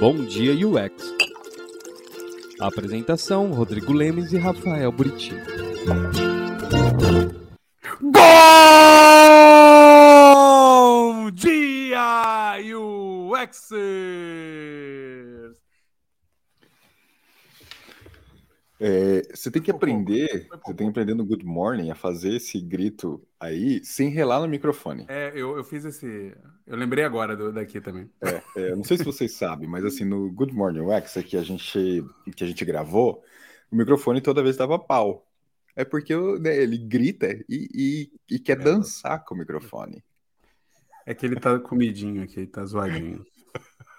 Bom Dia UX. Apresentação: Rodrigo Lemes e Rafael Buriti. Bom dia, UXers! É, você tem que aprender, você tem que aprender no Good Morning a fazer esse grito aí sem relar no microfone. É, eu, eu fiz esse. Eu lembrei agora do, daqui também. É, é, não sei se vocês sabem, mas assim, no Good Morning UX que a gente, que a gente gravou, o microfone toda vez dava pau. É porque né, ele grita e, e, e quer É. dançar com o microfone. É que ele tá comidinho aqui, tá zoadinho.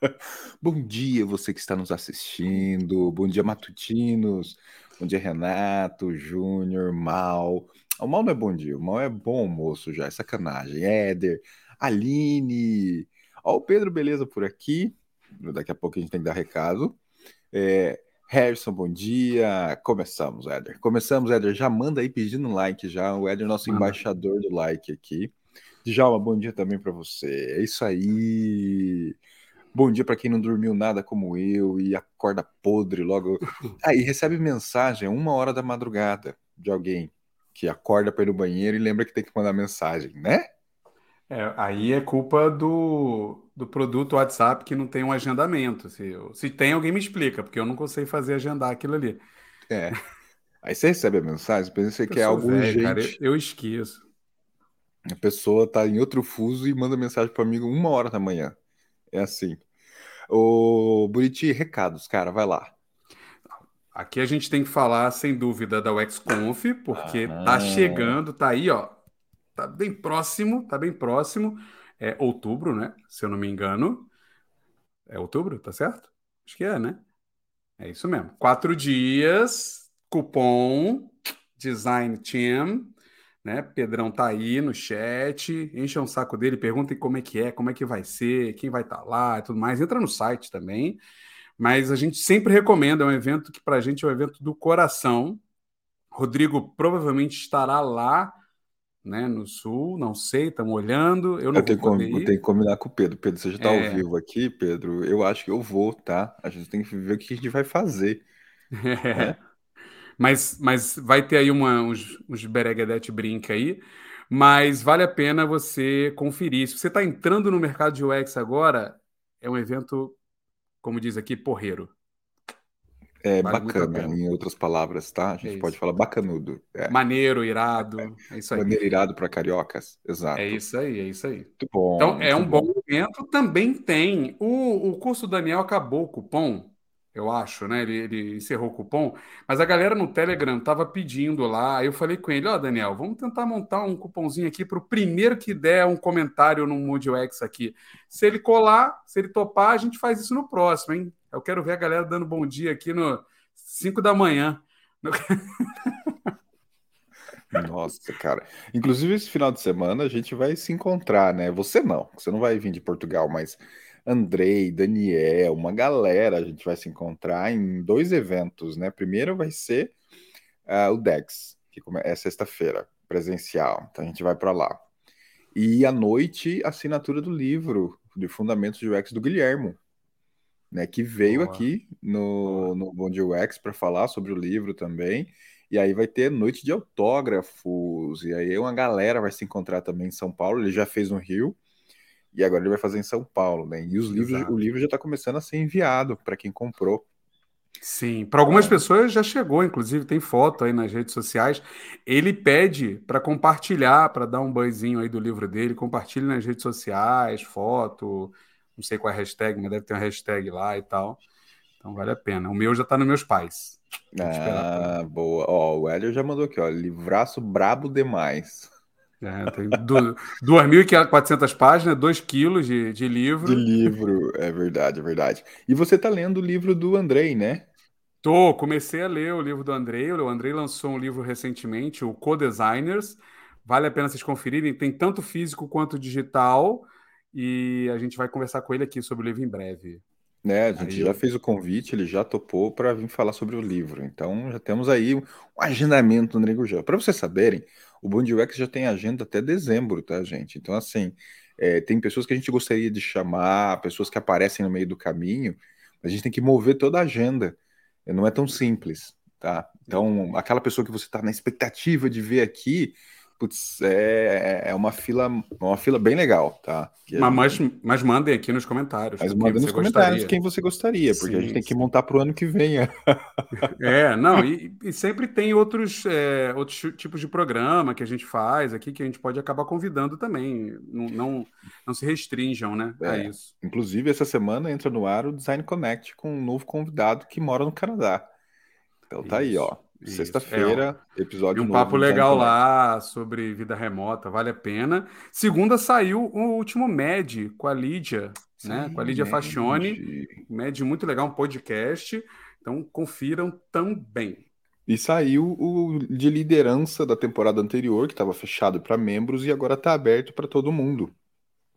Bom dia, você que está nos assistindo. Bom dia, matutinos. Bom dia, Renato, Júnior, Mal. O Mal não é bom dia, o Mal é bom almoço já, é sacanagem. Éder, Aline. Ó, o Pedro, beleza por aqui. Daqui a pouco a gente tem que dar recado. É, Harrison, bom dia. Começamos, Éder. Começamos, Éder. Já manda aí pedindo like já. O Éder, nosso embaixador do like aqui. Djalma, bom dia também para você. É isso aí. Bom dia para quem não dormiu nada como eu e acorda podre logo. Aí recebe mensagem uma hora da madrugada de alguém que acorda para ir no banheiro e lembra que tem que mandar mensagem, né? É, aí é culpa do, do produto WhatsApp que não tem um agendamento. Se, se tem, alguém me explica, porque eu não consigo fazer agendar aquilo ali. É. Aí você recebe a mensagem, pensa que é algo velho, cara, eu, eu esqueço. A pessoa tá em outro fuso e manda mensagem para amigo uma hora da manhã. É assim. Ô, Buriti, recados, cara, vai lá. Aqui a gente tem que falar, sem dúvida, da UXConf, porque Ah. tá chegando, tá aí, ó. Tá bem próximo, tá bem próximo. É outubro, né? Se eu não me engano. É outubro, tá certo? Acho que é, né? É isso mesmo. Quatro dias, cupom, Design Team, né? Pedrão tá aí no chat, enchem o saco dele, perguntem como é que é, como é que vai ser, quem vai estar lá e tudo mais. Entra no site também. Mas a gente sempre recomenda, é um evento que para a gente é um evento do coração. Rodrigo provavelmente estará lá, né, no sul, não sei, estamos olhando. Eu não Eu tenho, vou poder com- tenho que combinar com o Pedro. Pedro, você já tá É. ao vivo aqui, Pedro? Eu acho que eu vou, tá? A gente tem que ver o que a gente vai fazer. É. Mas, mas vai ter aí uma, uns, uns bereguedete brinca aí. Mas vale a pena você conferir. Se você está entrando no mercado de UX agora, é um evento, como diz aqui, porreiro. É Vale bacana, em outras palavras, tá? A É gente isso. pode falar bacanudo. É. Maneiro, irado. É isso aí. Maneiro irado para cariocas. Exato. É isso aí, é isso aí. Muito bom. Então, é muito um bom evento. Também tem. O, o curso do Daniel acabou o cupom, eu acho, né? Ele, ele encerrou o cupom, mas a galera no Telegram tava pedindo lá. Aí eu falei com ele: Ó, Daniel, vamos tentar montar um cupomzinho aqui para o primeiro que der um comentário no Mood UX aqui. Se ele colar, se ele topar, a gente faz isso no próximo, hein? Eu quero ver a galera dando bom dia aqui no 5 da manhã. Nossa, cara. Inclusive, esse final de semana a gente vai se encontrar, né? Você não, você não vai vir de Portugal, mas Andrei, Daniel, uma galera, a gente vai se encontrar em dois eventos, né? Primeiro vai ser ah, o DEX, que é sexta-feira, presencial. Então a gente vai para lá. E à noite, assinatura do livro de Fundamentos de UX do Guilhermo, né? Que veio Boa. aqui no, Boa. no Bom Dia UX para falar sobre o livro também. E aí vai ter noite de autógrafos, e aí uma galera vai se encontrar também em São Paulo. Ele já fez no Rio, e agora ele vai fazer em São Paulo, né? E os livros, Exato. o livro já está começando a ser enviado para quem comprou. Sim, para algumas pessoas já chegou, inclusive tem foto aí nas redes sociais. Ele pede para compartilhar, para dar um banhozinho aí do livro dele, compartilhe nas redes sociais, foto, não sei qual é a hashtag, mas deve ter uma hashtag lá e tal. Então vale a pena. O meu já está nos meus pais. Ah, boa. Ó, o Hélio já mandou aqui, ó. Livraço brabo demais. É, tem du- 2.400 páginas, 2 quilos de, de livro. De livro, é verdade, é verdade. E você tá lendo o livro do Andrei, né? Tô, comecei a ler o livro do Andrei. O Andrei lançou um livro recentemente, o Co-Designers. Vale a pena vocês conferirem. Tem tanto físico quanto digital. E a gente vai conversar com ele aqui sobre o livro em breve. Né, a gente Aí já fez o convite, ele já topou para vir falar sobre o livro. Então já temos aí um agendamento do Andrei Gurgel. Para vocês saberem, o Bom Dia UX já tem agenda até dezembro, tá, gente? Então, assim, é, tem pessoas que a gente gostaria de chamar, pessoas que aparecem no meio do caminho, A gente tem que mover toda a agenda. Não é tão simples, tá? Então, aquela pessoa que você está na expectativa de ver aqui, putz, é, é uma fila, uma fila bem legal, tá? Mas, mas, mas, mandem aqui nos comentários. Mas mandem nos comentários quem você gostaria, porque sim, a gente tem que montar para o ano que vem. é, não, e, e sempre tem outros, é, outros tipos de programa que a gente faz aqui que a gente pode acabar convidando também. Não, não, não se restringam, né? É, a isso. Inclusive, essa semana entra no ar o Design Connect com um novo convidado que mora no Canadá. Então tá isso. aí, ó. Sexta-feira, é, episódio um novo. Um papo legal lá sobre vida remota, vale a pena. Segunda saiu o último MED com a Lídia, Sim, né? Com a Lídia Med. Fascione. MED muito legal, um podcast. Então confiram também. E saiu o de liderança da temporada anterior, que estava fechado para membros e agora está aberto para todo mundo.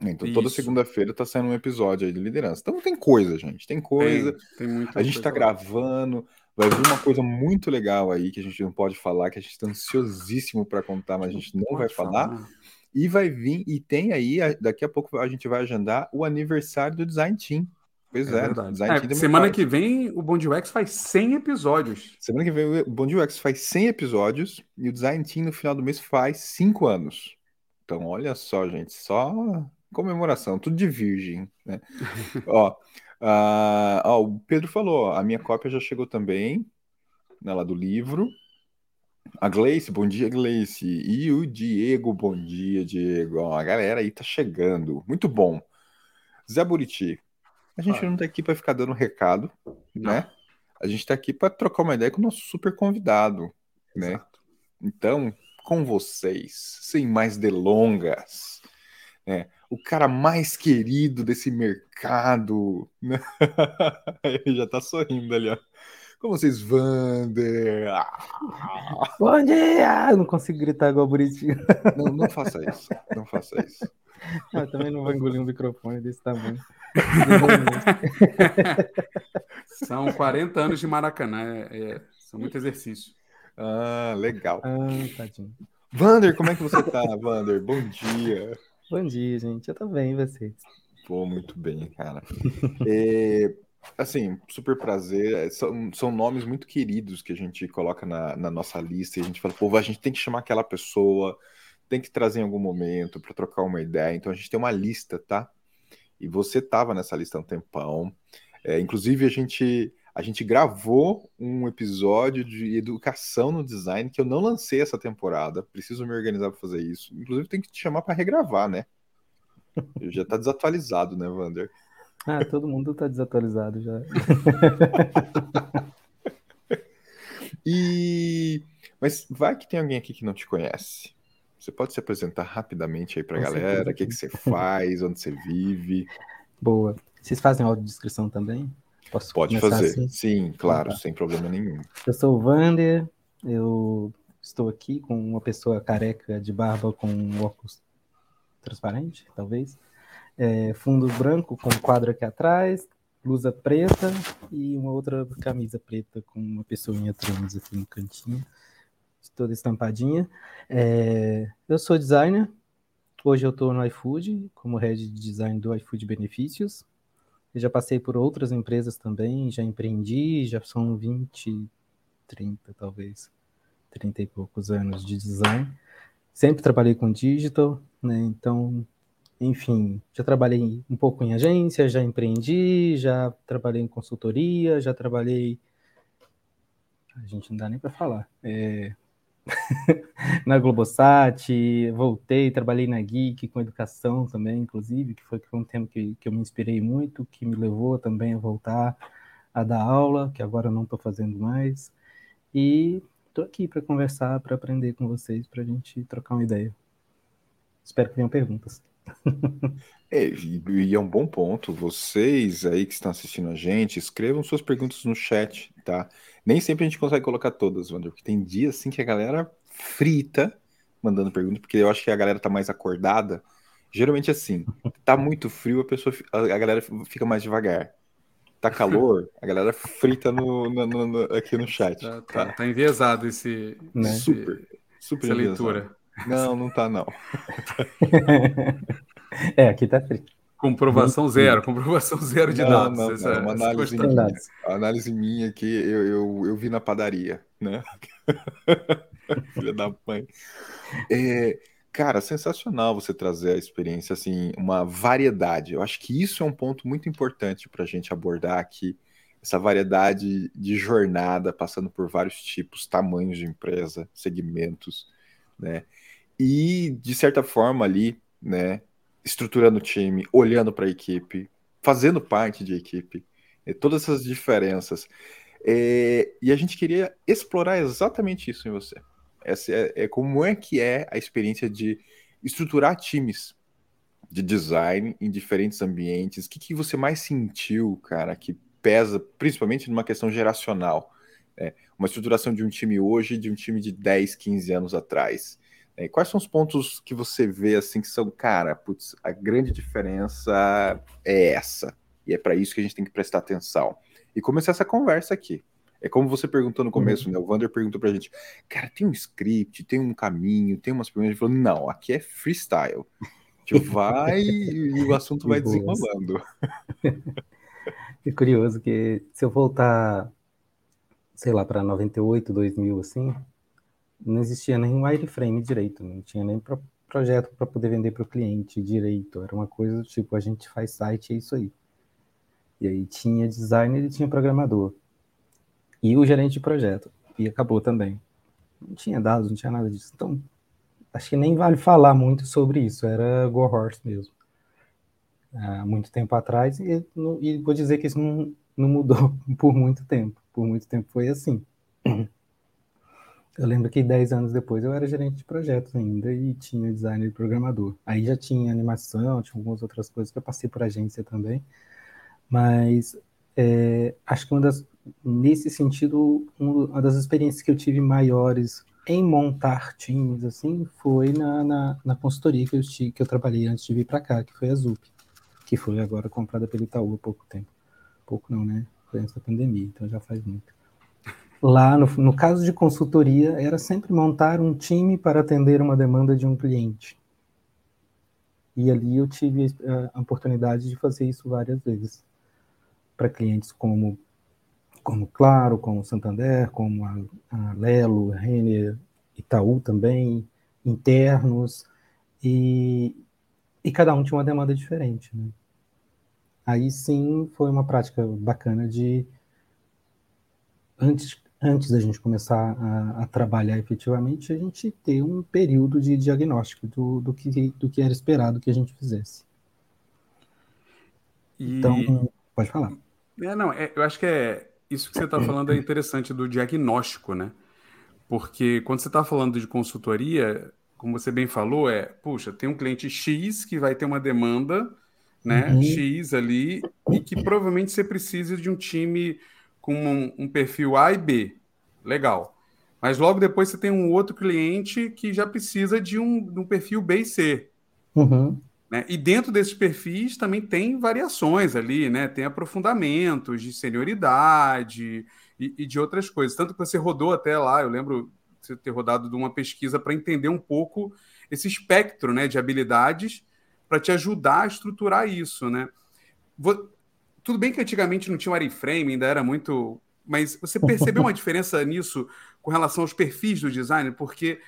Então Isso. toda segunda-feira está saindo um episódio aí de liderança. Então tem coisa, gente, tem coisa. Tem, tem a gente está gravando. Vai vir uma coisa muito legal aí que a gente não pode falar, que a gente está ansiosíssimo para contar, mas a gente não vai falar. E vai vir, e tem aí, daqui a pouco a gente vai agendar o aniversário do Design Team. Pois é, é, é, semana que vem o Bond UX faz 100 episódios. Semana que vem o Bond UX faz 100 episódios e o Design Team no final do mês faz 5 anos. Então, olha só, gente, só comemoração, tudo de virgem, né? Ó, ah, ó, o Pedro falou, a minha cópia já chegou também, né, lá do livro. A Gleice, bom dia, Gleice. E o Diego, bom dia, Diego. Ó, a galera aí tá chegando. Muito bom. Zé Buriti, a gente ah. não tá aqui para ficar dando recado, não. né? A gente tá aqui para trocar uma ideia com o nosso super convidado, né? Exato. né? Então, com vocês, sem mais delongas, né? O cara mais querido desse mercado. Né? Ele já tá sorrindo ali, ó. Como vocês, Vander? Ah. Bom dia! Não consigo gritar igual bonitinho. Não, não faça isso. Não faça isso. Eu ah, também não vou engolir um microfone desse tamanho. São 40 anos de Maracanã. É, é, são muito exercício. Ah, legal. Ah, tadinho. Vander, como é que você tá, Vander? Bom dia. Bom dia, gente. Eu tô bem, e vocês? Pô, muito bem, cara. é, assim, super prazer. É, são, são nomes muito queridos que a gente coloca na, na nossa lista e a gente fala, pô, a gente tem que chamar aquela pessoa, tem que trazer em algum momento para trocar uma ideia. Então a gente tem uma lista, tá? E você tava nessa lista há um tempão. É, inclusive, a gente a gente gravou um episódio de educação no design que eu não lancei essa temporada. Preciso me organizar para fazer isso. Inclusive, tem que te chamar para regravar, né? Eu já tá desatualizado, né, Wander? Ah, todo mundo tá desatualizado já. e mas vai que tem alguém aqui que não te conhece. Você pode se apresentar rapidamente aí para a galera, o que, que você faz, onde você vive. Boa. Vocês fazem audiodescrição também? Posso Pode fazer, assim? sim, claro, tá. sem problema nenhum. Eu sou o Vander, eu estou aqui com uma pessoa careca de barba com um óculos transparente, talvez. É, fundo branco com um quadro aqui atrás, blusa preta e uma outra camisa preta com uma pessoinha trans aqui no cantinho, toda estampadinha. É, eu sou designer, hoje eu estou no iFood, como head de design do iFood Benefícios. Eu já passei por outras empresas também, já empreendi, já são 20, 30 talvez, 30 e poucos anos de design. Sempre trabalhei com digital, né? Então, enfim, já trabalhei um pouco em agência, já empreendi, já trabalhei em consultoria, já trabalhei. A gente não dá nem para falar. É... na Globosat, voltei, trabalhei na Geek com educação também, inclusive, que foi, um tema que, que eu me inspirei muito, que me levou também a voltar a dar aula, que agora não estou fazendo mais. E estou aqui para conversar, para aprender com vocês, para a gente trocar uma ideia. Espero que venham perguntas. É, e é um bom ponto. Vocês aí que estão assistindo a gente, escrevam suas perguntas no chat, tá? Nem sempre a gente consegue colocar todas, Wander, porque tem dias assim que a galera frita mandando pergunta, porque eu acho que a galera tá mais acordada. Geralmente assim, tá muito frio, a pessoa a galera fica mais devagar. Tá calor, a galera frita no, no, no, no aqui no chat. Tá, tá, tá enviesado esse, né? super, super essa leitura. Não, não tá não. é, aqui tá frio. Comprovação zero, comprovação zero de Não, dados. não, essa- não, uma essa análise minha. Análise minha que eu, eu, eu vi na padaria, né? Filha da mãe. É, cara, sensacional você trazer a experiência, assim, uma variedade. Eu acho que isso é um ponto muito importante para a gente abordar aqui. Essa variedade de jornada, passando por vários tipos, tamanhos de empresa, segmentos, né? E, de certa forma, ali, né? Estruturando o time, olhando para a equipe, fazendo parte de equipe, é, todas essas diferenças. É, e a gente queria explorar exatamente isso em você. Essa é, é como é que é a experiência de estruturar times de design em diferentes ambientes. O que, que você mais sentiu, cara, que pesa principalmente numa questão geracional? né? Uma estruturação de um time hoje de um time de 10, 15 anos atrás. Né? Quais são os pontos que você vê assim que são, cara, putz, a grande diferença é essa. E é para isso que a gente tem que prestar atenção. E começar essa conversa aqui. É como você perguntou no começo, né? O Vander perguntou pra gente, cara, tem um script, tem um caminho, tem umas perguntas. Ele falou, não, aqui é freestyle. A gente vai e o assunto vai desenrolando. É curioso que se eu voltar, sei lá, para 98, 2000, assim, não existia nem wireframe direito, não tinha nem pro- projeto para poder vender para o cliente direito. Era uma coisa tipo, a gente faz site, é isso aí. E aí tinha designer e tinha programador. E o gerente de projeto. E acabou também. Não tinha dados, não tinha nada disso. Então, acho que nem vale falar muito sobre isso. Era Go Horse mesmo. Há muito tempo atrás. E, e vou dizer que isso não, não mudou por muito tempo. Por muito tempo foi assim. Eu lembro que 10 anos depois eu era gerente de projetos ainda e tinha designer e programador. Aí já tinha animação, tinha algumas outras coisas que eu passei por agência também. Mas é, acho que uma das, nesse sentido, um- uma das experiências que eu tive maiores em montar times, assim, foi na, na, na consultoria que eu, que eu trabalhei antes de vir para cá, que foi a Zup, que foi agora comprada pelo Itaú há pouco tempo. Pouco não, né? Foi antes da pandemia, então já faz muito. Lá, no, no caso de consultoria, era sempre montar um time para atender uma demanda de um cliente. E ali eu tive a oportunidade de fazer isso várias vezes. Para clientes como, como Claro, como Santander, como a, a Lelo, Renner, Itaú também, internos, e, e cada um tinha uma demanda diferente. Né? Aí sim foi uma prática bacana de antes, antes da gente começar a, a trabalhar efetivamente, a gente ter um período de diagnóstico do, do, que, do que era esperado que a gente fizesse. E, Então, pode falar. é, não, é, eu acho que é isso que você está falando é interessante do diagnóstico, né? Porque quando você está falando de consultoria, como você bem falou, é, puxa, tem um cliente X que vai ter uma demanda, né? Uhum. X ali, e que provavelmente você precisa de um time com um, um perfil A e B. Legal. Mas logo depois você tem um outro cliente que já precisa de um, de um perfil B e C. Uhum. né? E dentro desses perfis também tem variações ali, né? Tem aprofundamentos de senioridade e, e de outras coisas. Tanto que você rodou até lá, eu lembro de você ter rodado de uma pesquisa para entender um pouco esse espectro né, de habilidades para te ajudar a estruturar isso, né? Tudo bem que antigamente não tinha o wireframe, ainda era muito... Mas você percebeu uma diferença nisso com relação aos perfis do design? Porque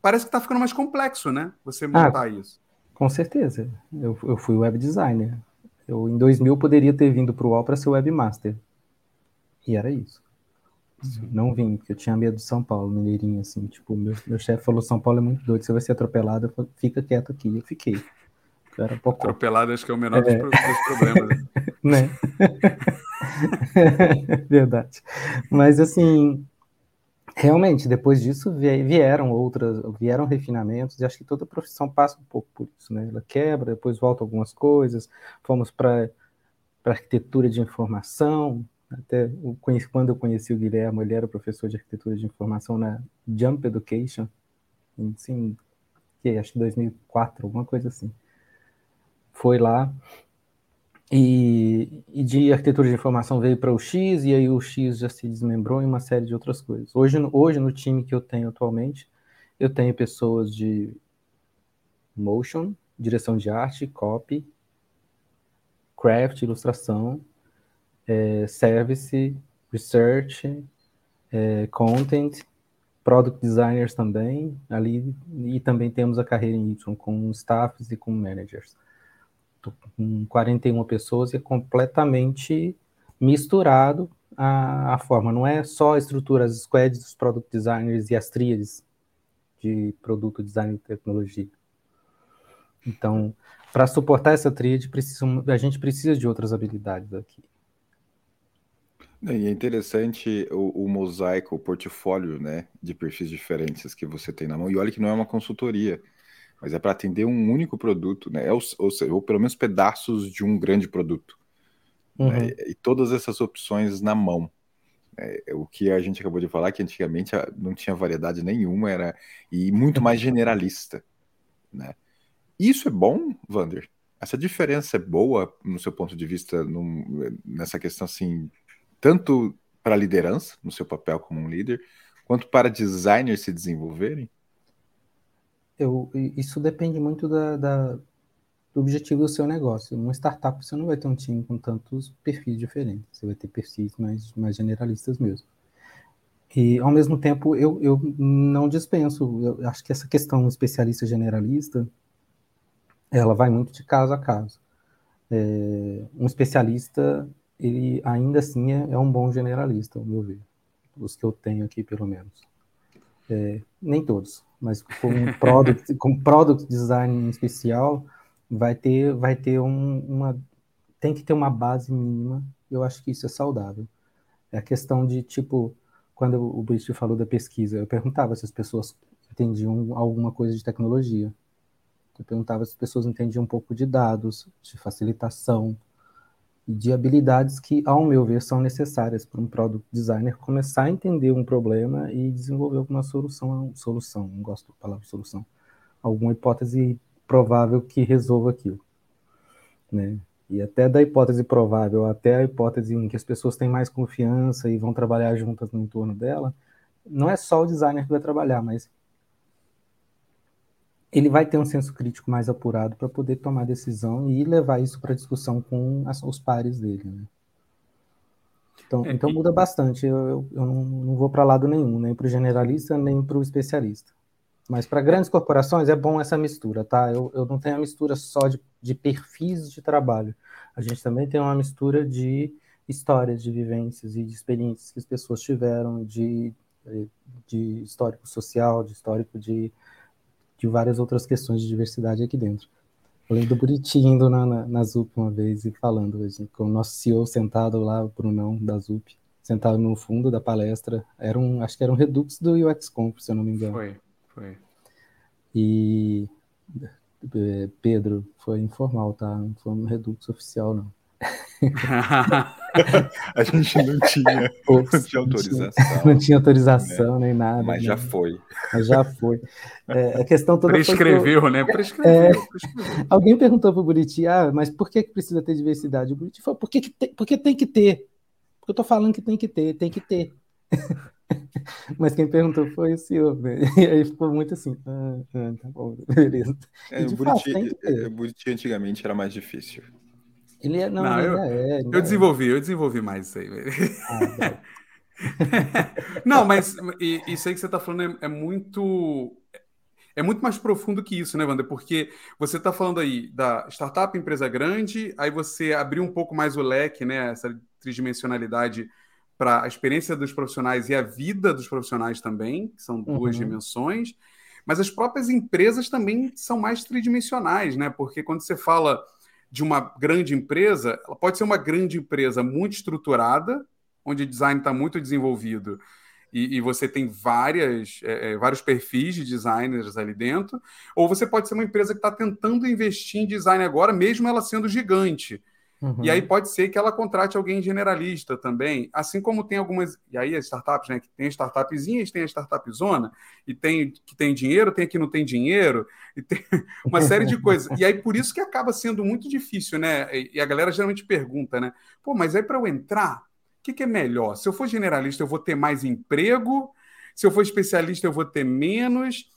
parece que está ficando mais complexo, né? Você montar isso. Com certeza. Eu, eu fui web designer. Eu, em 2000, poderia ter vindo para o UOL para ser webmaster. E era isso. Não vim, porque eu tinha medo de São Paulo, mineirinho, assim. Tipo, meu, meu chefe falou: São Paulo é muito doido, você vai ser atropelado. Falei, Fica quieto aqui. Eu fiquei. Era pouco. Atropelado, acho que é o menor dos, pro- dos problemas. né? Verdade. Mas assim, realmente, depois disso vie- vieram outras, vieram refinamentos, e acho que toda profissão passa um pouco por isso, né? Ela quebra, depois volta algumas coisas. Fomos para arquitetura de informação. Até quando eu conheci o Guilherme, ele era professor de arquitetura de informação na Jump Education, assim, que acho que 2004, alguma coisa assim. Foi lá, e, e de arquitetura de informação veio para o X, e aí o X já se desmembrou em uma série de outras coisas. Hoje, hoje no time que eu tenho atualmente, eu tenho pessoas de motion, direção de arte, copy, craft, ilustração, é, service, research, é, content, product designers também, ali, e também temos a carreira em Y, com staffs e com managers. Com 41 pessoas e é completamente misturado a, a forma, não é só a estrutura, as squads dos product designers e as tríades de produto, design e tecnologia. Então, para suportar essa tríade, a gente precisa de outras habilidades aqui. E é interessante o, o, mosaico, o portfólio né, de perfis diferentes que você tem na mão. E olha que não é uma consultoria, mas é para atender um único produto, né? Ou, ou, seja, ou pelo menos pedaços de um grande produto. Uhum. Né? E todas essas opções na mão. É, o que a gente acabou de falar, que antigamente não tinha variedade nenhuma, era e muito mais generalista. Né? Isso é bom, Vander? Essa diferença é boa no seu ponto de vista num, nessa questão assim tanto para a liderança, no seu papel como um líder, quanto para designers se desenvolverem? Eu, isso depende muito da, da, do objetivo do seu negócio. Numa startup, você não vai ter um time com tantos perfis diferentes. Você vai ter perfis mais, mais generalistas mesmo. E, ao mesmo tempo, eu, eu não dispenso. Eu acho que essa questão especialista generalista, ela vai muito de caso a caso. É, um especialista ele ainda assim é, é, um bom generalista, ao meu ver. Os que eu tenho aqui, pelo menos. É, nem todos, mas com product, com product design em especial, vai ter, vai ter um, uma. Tem que ter uma base mínima, eu acho que isso é saudável. É a questão de, tipo, quando o Brist falou da pesquisa, eu perguntava se as pessoas entendiam alguma coisa de tecnologia. Eu perguntava se as pessoas entendiam um pouco de dados, de facilitação, de habilidades que, ao meu ver, são necessárias para um product designer começar a entender um problema e desenvolver alguma solução, solução, não gosto da palavra solução, alguma hipótese provável que resolva aquilo, né? E até da hipótese provável até a hipótese em que as pessoas têm mais confiança e vão trabalhar juntas no entorno dela, não é só o designer que vai trabalhar, mas ele vai ter um senso crítico mais apurado para poder tomar decisão e levar isso para discussão com as, os pares dele. Né? Então, é, então muda bastante. Eu, eu, eu não, não, vou para lado nenhum, nem para o generalista, nem para o especialista. Mas para grandes corporações é bom essa mistura, tá? Eu, eu não tenho a mistura só de, de perfis de trabalho. A gente também tem uma mistura de histórias, de vivências e de experiências que as pessoas tiveram, de, de histórico social, de histórico de de várias outras questões de diversidade aqui dentro. Eu lembro do Buriti indo na, na, na ZUP uma vez e falando assim, com o nosso CEO sentado lá, o Brunão da ZUP, sentado no fundo da palestra. Era um, acho que era um Redux do UX Conf, se eu não me engano. Foi, foi. E é, Pedro, foi informal, tá? Não foi um Redux oficial, não. a gente não tinha, Ops, não tinha autorização. Não tinha autorização né? nem nada. Mas né? já foi. Mas já foi. É, a questão toda Prescreveu, foi né? Prescreveu, é, prescreveu. Alguém perguntou para o Buriti, ah, mas por que, precisa ter diversidade? O Buriti falou, porque, que tem, porque tem que ter. Porque eu tô falando que tem que ter, tem que ter. Mas quem perguntou foi o senhor, né? E aí ficou muito assim, ah, ah, tá bom, beleza. É, o Buriti, fato, Buriti antigamente era mais difícil. Ele é, não, não eu, é, eu desenvolvi, eu desenvolvi mais isso aí. Ah, não, mas isso aí que você está falando é, é, muito é muito mais profundo que isso, né, Wander? Porque você está falando aí da startup, empresa grande, aí você abriu um pouco mais o leque, né, essa tridimensionalidade para a experiência dos profissionais e a vida dos profissionais também, que são duas uhum. dimensões. Mas as próprias empresas também são mais tridimensionais, né? Porque quando você fala de uma grande empresa, ela pode ser uma grande empresa muito estruturada, onde o design está muito desenvolvido e, e, você tem várias, é, é, vários perfis de designers ali dentro, ou você pode ser uma empresa que está tentando investir em design agora, mesmo ela sendo gigante. Uhum. E aí pode ser que ela contrate alguém generalista também, assim como tem algumas. E aí as startups, né? Que tem startupzinhas, tem a startup zona, e tem que tem dinheiro, tem que não tem dinheiro, e tem uma série de coisas. E aí por isso que acaba sendo muito difícil, né? E a galera geralmente pergunta, né? Pô, mas aí para eu entrar, o que, que é melhor? Se eu for generalista, eu vou ter mais emprego, se eu for especialista, eu vou ter menos.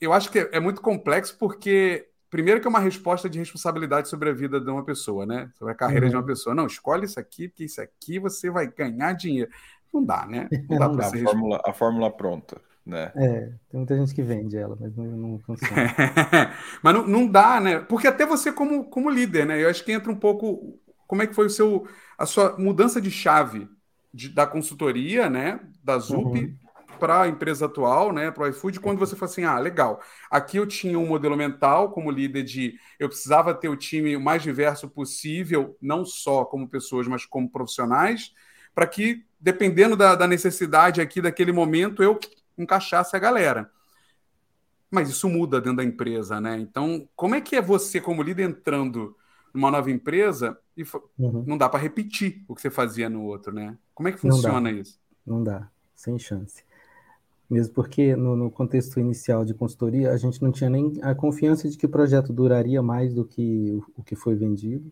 Eu acho que é muito complexo porque primeiro que é uma resposta de responsabilidade sobre a vida de uma pessoa, né? Sobre a carreira Uhum. de uma pessoa. Não, escolhe isso aqui, porque isso aqui você vai ganhar dinheiro. Não dá, né? Não dá Não para A fórmula, a fórmula pronta, né? É, tem muita gente que vende ela, mas não, não funciona. Mas não, não dá, né? Porque até você como, como líder, né? Eu acho que entra um pouco como é que foi o seu a sua mudança de chave de- da consultoria, né? Da ZUP Uhum. Para a empresa atual, né? Para o iFood, quando você falou assim, ah, legal. Aqui eu tinha um modelo mental como líder de eu precisava ter o time o mais diverso possível, não só como pessoas, mas como profissionais, para que dependendo da, da necessidade aqui daquele momento eu encaixasse a galera. Mas isso muda dentro da empresa, né? Então, como é que é você, como líder, entrando numa nova empresa e Uhum. não dá para repetir o que você fazia no outro, né? Como é que Não funciona isso? Não dá, sem chance. Mesmo porque no, no contexto inicial de consultoria, a gente não tinha nem a confiança de que o projeto duraria mais do que o, o que foi vendido.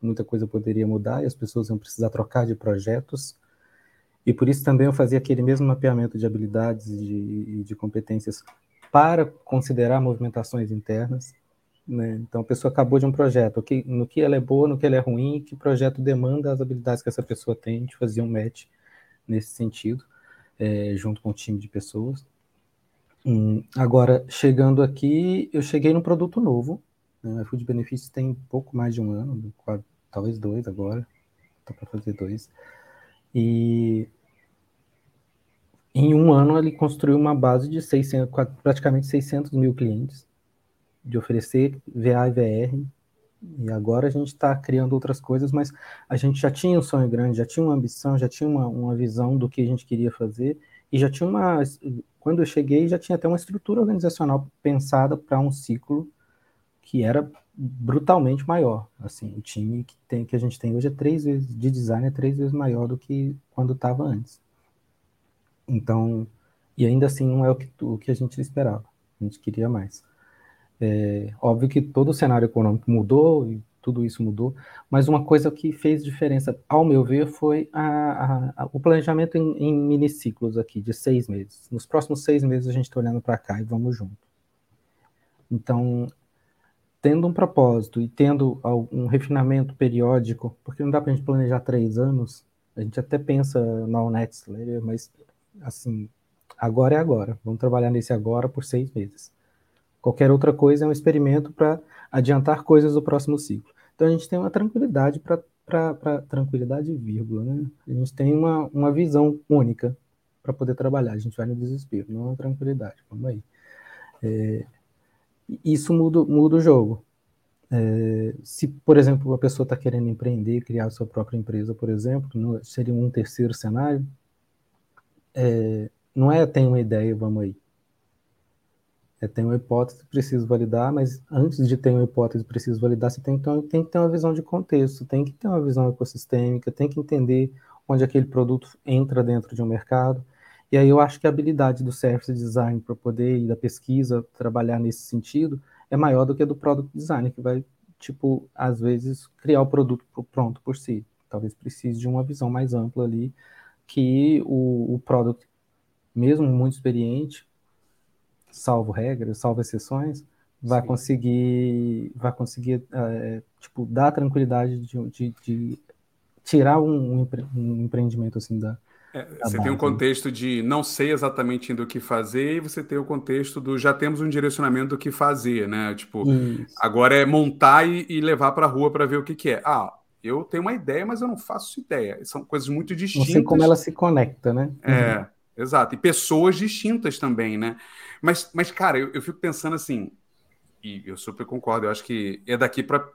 Muita coisa poderia mudar e as pessoas iam precisar trocar de projetos. E por isso também eu fazia aquele mesmo mapeamento de habilidades e de, de competências para considerar movimentações internas. né? Então a pessoa acabou de um projeto, ok? no que ela é boa, no que ela é ruim, que projeto demanda as habilidades que essa pessoa tem, a gente fazia um match nesse sentido, é, junto com o time de pessoas. Hum, agora, chegando aqui, eu cheguei num produto novo. Né? A Food Benefícios tem pouco mais de um ano, talvez dois agora, tá para fazer dois. E em um ano ele construiu uma base de 600, qua- praticamente 600 mil clientes, de oferecer VA e VR. E agora a gente está criando outras coisas, mas a gente já tinha um sonho grande, já tinha uma ambição, já tinha uma, uma visão do que a gente queria fazer, e já tinha uma. Quando eu cheguei, já tinha até uma estrutura organizacional pensada para um ciclo que era brutalmente maior. Assim, o time que, tem, que a gente tem hoje é três vezes, de design, é três vezes maior do que quando estava antes. Então, e ainda assim não é o que, o que a gente esperava, a gente queria mais. É, óbvio que todo o cenário econômico mudou e tudo isso mudou, mas uma coisa que fez diferença, ao meu ver, foi a, a, a, o planejamento em, em miniciclos aqui, de seis meses. Nos próximos seis meses a gente está olhando para cá e vamos junto. Então, tendo um propósito e tendo um refinamento periódico, porque não dá para a gente planejar três anos, a gente até pensa no next mas assim, agora é agora, vamos trabalhar nesse agora por seis meses. Qualquer outra coisa é um experimento para adiantar coisas do próximo ciclo. Então a gente tem uma tranquilidade para tranquilidade, vírgula, né? A gente tem uma, uma visão única para poder trabalhar. A gente vai no desespero, não na tranquilidade. Vamos aí. É, isso muda, muda o jogo. É, se, por exemplo, uma pessoa está querendo empreender, criar sua própria empresa, por exemplo, no, seria um terceiro cenário. É, não é tem uma ideia, vamos aí. É, tem uma hipótese, preciso validar, mas antes de ter uma hipótese, preciso validar, você tem que, ter, tem que ter uma visão de contexto, tem que ter uma visão ecossistêmica, tem que entender onde aquele produto entra dentro de um mercado. E aí eu acho que a habilidade do service design para poder e da pesquisa trabalhar nesse sentido é maior do que a do product design, que vai, tipo, às vezes criar o produto pronto por si. Talvez precise de uma visão mais ampla ali, que o, o product, mesmo muito experiente, salvo regras, salvo exceções, vai Sim. conseguir, vai conseguir, é, tipo, dar tranquilidade de, de, de tirar um, um, um empreendimento assim da, é, você tem um contexto de não sei exatamente ainda o que fazer, e você tem o contexto do já temos um direcionamento do que fazer, né? Tipo, Isso. agora é montar e, e levar para a rua para ver o que, que é. Ah, eu tenho uma ideia, mas eu não faço ideia. São coisas muito distintas. Não sei como ela se conecta, né? É, uhum. Exato. E pessoas distintas também, né? Mas, mas cara, eu, eu fico pensando assim, e eu super concordo, eu acho que é daqui para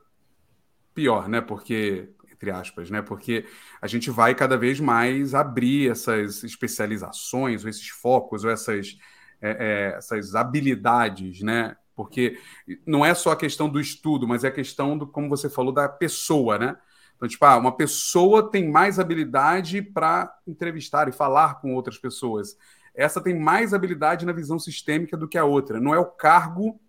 pior, né? Porque entre aspas, né? Porque a gente vai cada vez mais abrir essas especializações, ou esses focos, ou essas, é, é, essas habilidades, né? Porque não é só a questão do estudo, mas é a questão do, como você falou, da pessoa, né? Então, tipo, ah, uma pessoa tem mais habilidade para entrevistar e falar com outras pessoas. Essa tem mais habilidade na visão sistêmica do que a outra. Não é o cargo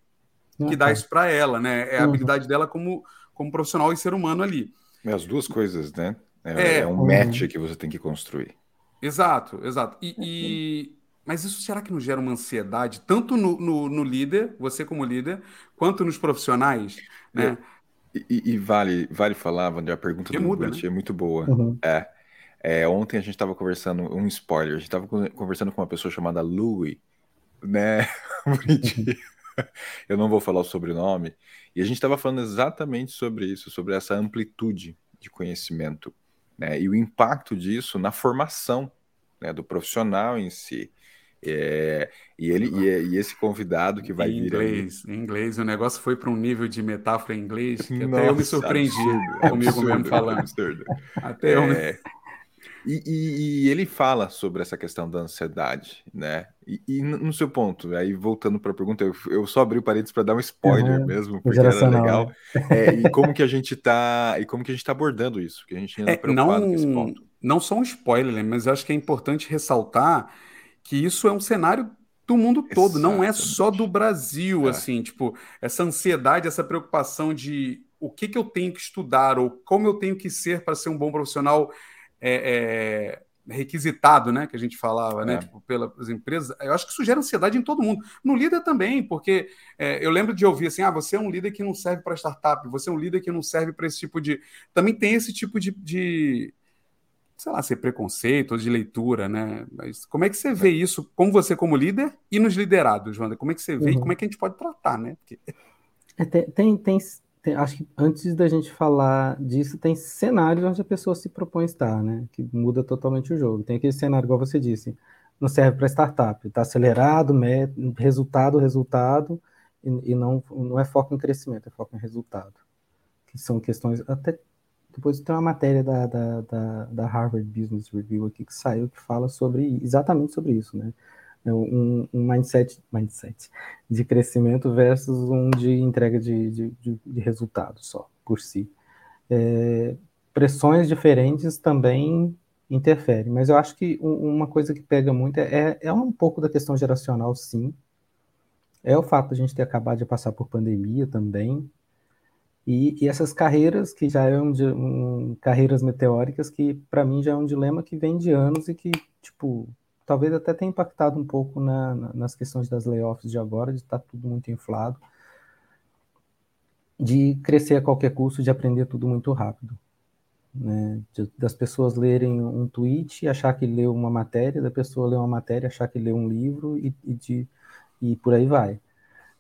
que uhum. dá isso para ela, né? É a uhum. habilidade dela como, como profissional e ser humano ali. É as duas coisas, né? É, é, é um match que você tem que construir. Exato, exato. E, e, mas isso será que não gera uma ansiedade, tanto no, no, no líder, você como líder, quanto nos profissionais? Né? E, e, vale, vale falar, Wander, a pergunta Que do muda, né? é muito boa. Uhum. É, é, ontem a gente estava conversando, um spoiler, a gente estava conversando com uma pessoa chamada Louie, né? Bonitinho. Eu não vou falar o sobrenome. E a gente estava falando exatamente sobre isso, sobre essa amplitude de conhecimento, né? E o impacto disso na formação, né, do profissional em si. É, e ele e, e esse convidado que vai em vir inglês, em inglês, o negócio foi para um nível de metáfora em inglês que até Nossa, eu me surpreendi absurdo, comigo absurdo, mesmo falando. absurdo. Até eu me... É, e, e- e ele fala sobre essa questão da ansiedade, né? E, no seu ponto, aí voltando para a pergunta, eu, eu só abri o parênteses para dar um spoiler Uhum, mesmo, porque era legal. né? É, e como que a gente tá, e como que a gente tá abordando isso? Que a gente ainda É, preocupado com esse não, ponto. não só um spoiler, mas eu acho que é importante ressaltar que isso é um cenário do mundo todo, não é só do. Brasil, É. assim, tipo, essa ansiedade, essa preocupação de o que que eu tenho que estudar ou como eu tenho que ser para ser um bom profissional é, é, requisitado, né, que a gente falava, né, É. tipo, pelas empresas, eu acho que isso gera ansiedade em todo mundo. No líder também, porque é, eu lembro de ouvir assim, ah, você é um líder que não serve para startup, você é um líder que não serve para esse tipo de... Também tem esse tipo de, de sei lá, ser preconceito ou de leitura, né? Mas como é que você vê isso, como você como líder e nos liderados, Wanda? Como é que você vê e Uhum. como é que a gente pode tratar, né? Porque- É, tem, tem, tem- tem- acho que antes da gente falar disso, tem cenários onde a pessoa se propõe estar, né? Que muda totalmente o jogo. Tem aquele cenário, igual você disse, não serve para startup, está acelerado, resultado, resultado, e, e não, não é foco em crescimento, é foco em resultado. Que são questões. Até depois tem uma matéria da, da, da, da Harvard Business Review aqui que saiu que fala sobre exatamente sobre isso, né? É um, um mindset, mindset de crescimento versus um de entrega de, de, de, de resultado só por si. É, pressões diferentes também interferem, mas eu acho que um- uma coisa que pega muito é, é um pouco da questão geracional, sim. É o fato de a gente ter acabado de passar por pandemia também. E, e essas carreiras que já um, di- um- carreiras meteóricas que para mim já é um dilema que vem de anos e que tipo talvez até tenha impactado um pouco na- na- nas questões das layoffs de agora, de estar tudo muito inflado, de crescer a qualquer custo, de aprender tudo muito rápido. Né? De- das pessoas lerem um tweet e achar que leu uma matéria, da pessoa ler uma matéria, achar que leu um livro e, e de, e por aí vai.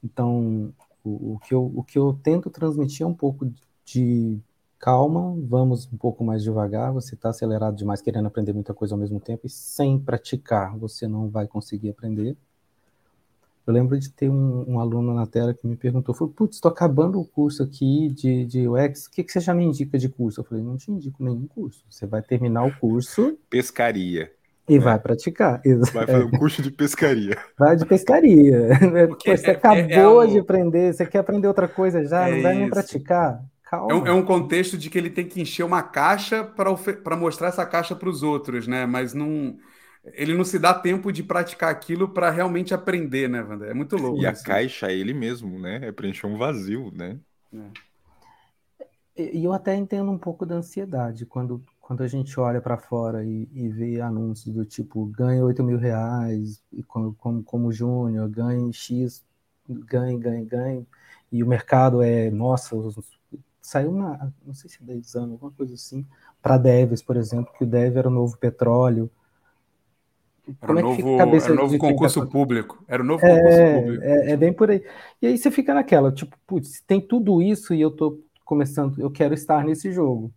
Então, o, o que eu, o que eu tento transmitir é um pouco de calma, vamos um pouco mais devagar, você está acelerado demais querendo aprender muita coisa ao mesmo tempo e sem praticar você não vai conseguir aprender. Eu lembro de ter um, um aluno na tela que me perguntou, putz, estou acabando o curso aqui de, de UX, o que, que você já me indica de curso? Eu falei, não te indico nenhum curso, você vai terminar o curso Pescaria. E É. vai praticar. Vai fazer um curso de pescaria. Vai de pescaria. Porque Pô, você é- acabou é- é de aprender, você quer aprender outra coisa já, É não vai nem praticar? Calma. É um, é um contexto de que ele tem que encher uma caixa para mostrar essa caixa para os outros, né? Mas não, ele não se dá tempo de praticar aquilo para realmente aprender, né, Wanda? É muito louco E a isso. caixa é ele mesmo, né? É preencher um vazio, né? E eu até entendo um pouco da ansiedade quando, quando a gente olha para fora e, e vê anúncios do tipo ganha 8 mil reais e como, como, como júnior, ganhe X, ganhe, ganhe, ganhe. E o mercado é, nossa, os- saiu uma, não sei se é 10 anos, alguma coisa assim, para devs, por exemplo, que o dev era o novo petróleo. Era é que fica a novo, era o novo quem tá concurso público. Era o novo concurso público. É, é, é bem por aí. E aí você fica naquela, tipo, putz, tem tudo isso e eu tô começando, eu quero estar nesse jogo.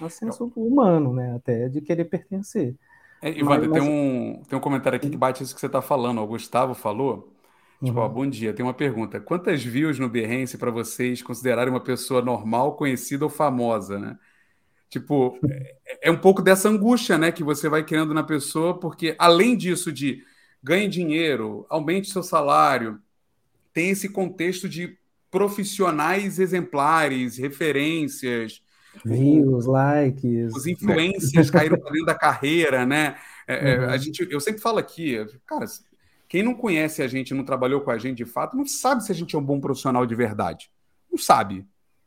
Um senso humano, né? Até de querer pertencer. É, Mas- Ivandro, mas- tem um, tem um comentário aqui que bate isso que você está falando. O Gustavo falou. Tipo, ó, Uhum. bom dia. Tem uma pergunta. Quantas views no Behance para vocês considerarem uma pessoa normal, conhecida ou famosa, né? Tipo, é, é um pouco dessa angústia, né, que você vai criando na pessoa, porque além disso de ganhe dinheiro, aumente seu salário, tem esse contexto de profissionais exemplares, referências, Views, likes. os influencers caíram para dentro da carreira, né? É, é, Uhum. a gente, eu sempre falo aqui, cara, quem não conhece a gente, não trabalhou com a gente de fato, não sabe se a gente é um bom profissional de verdade. Não sabe.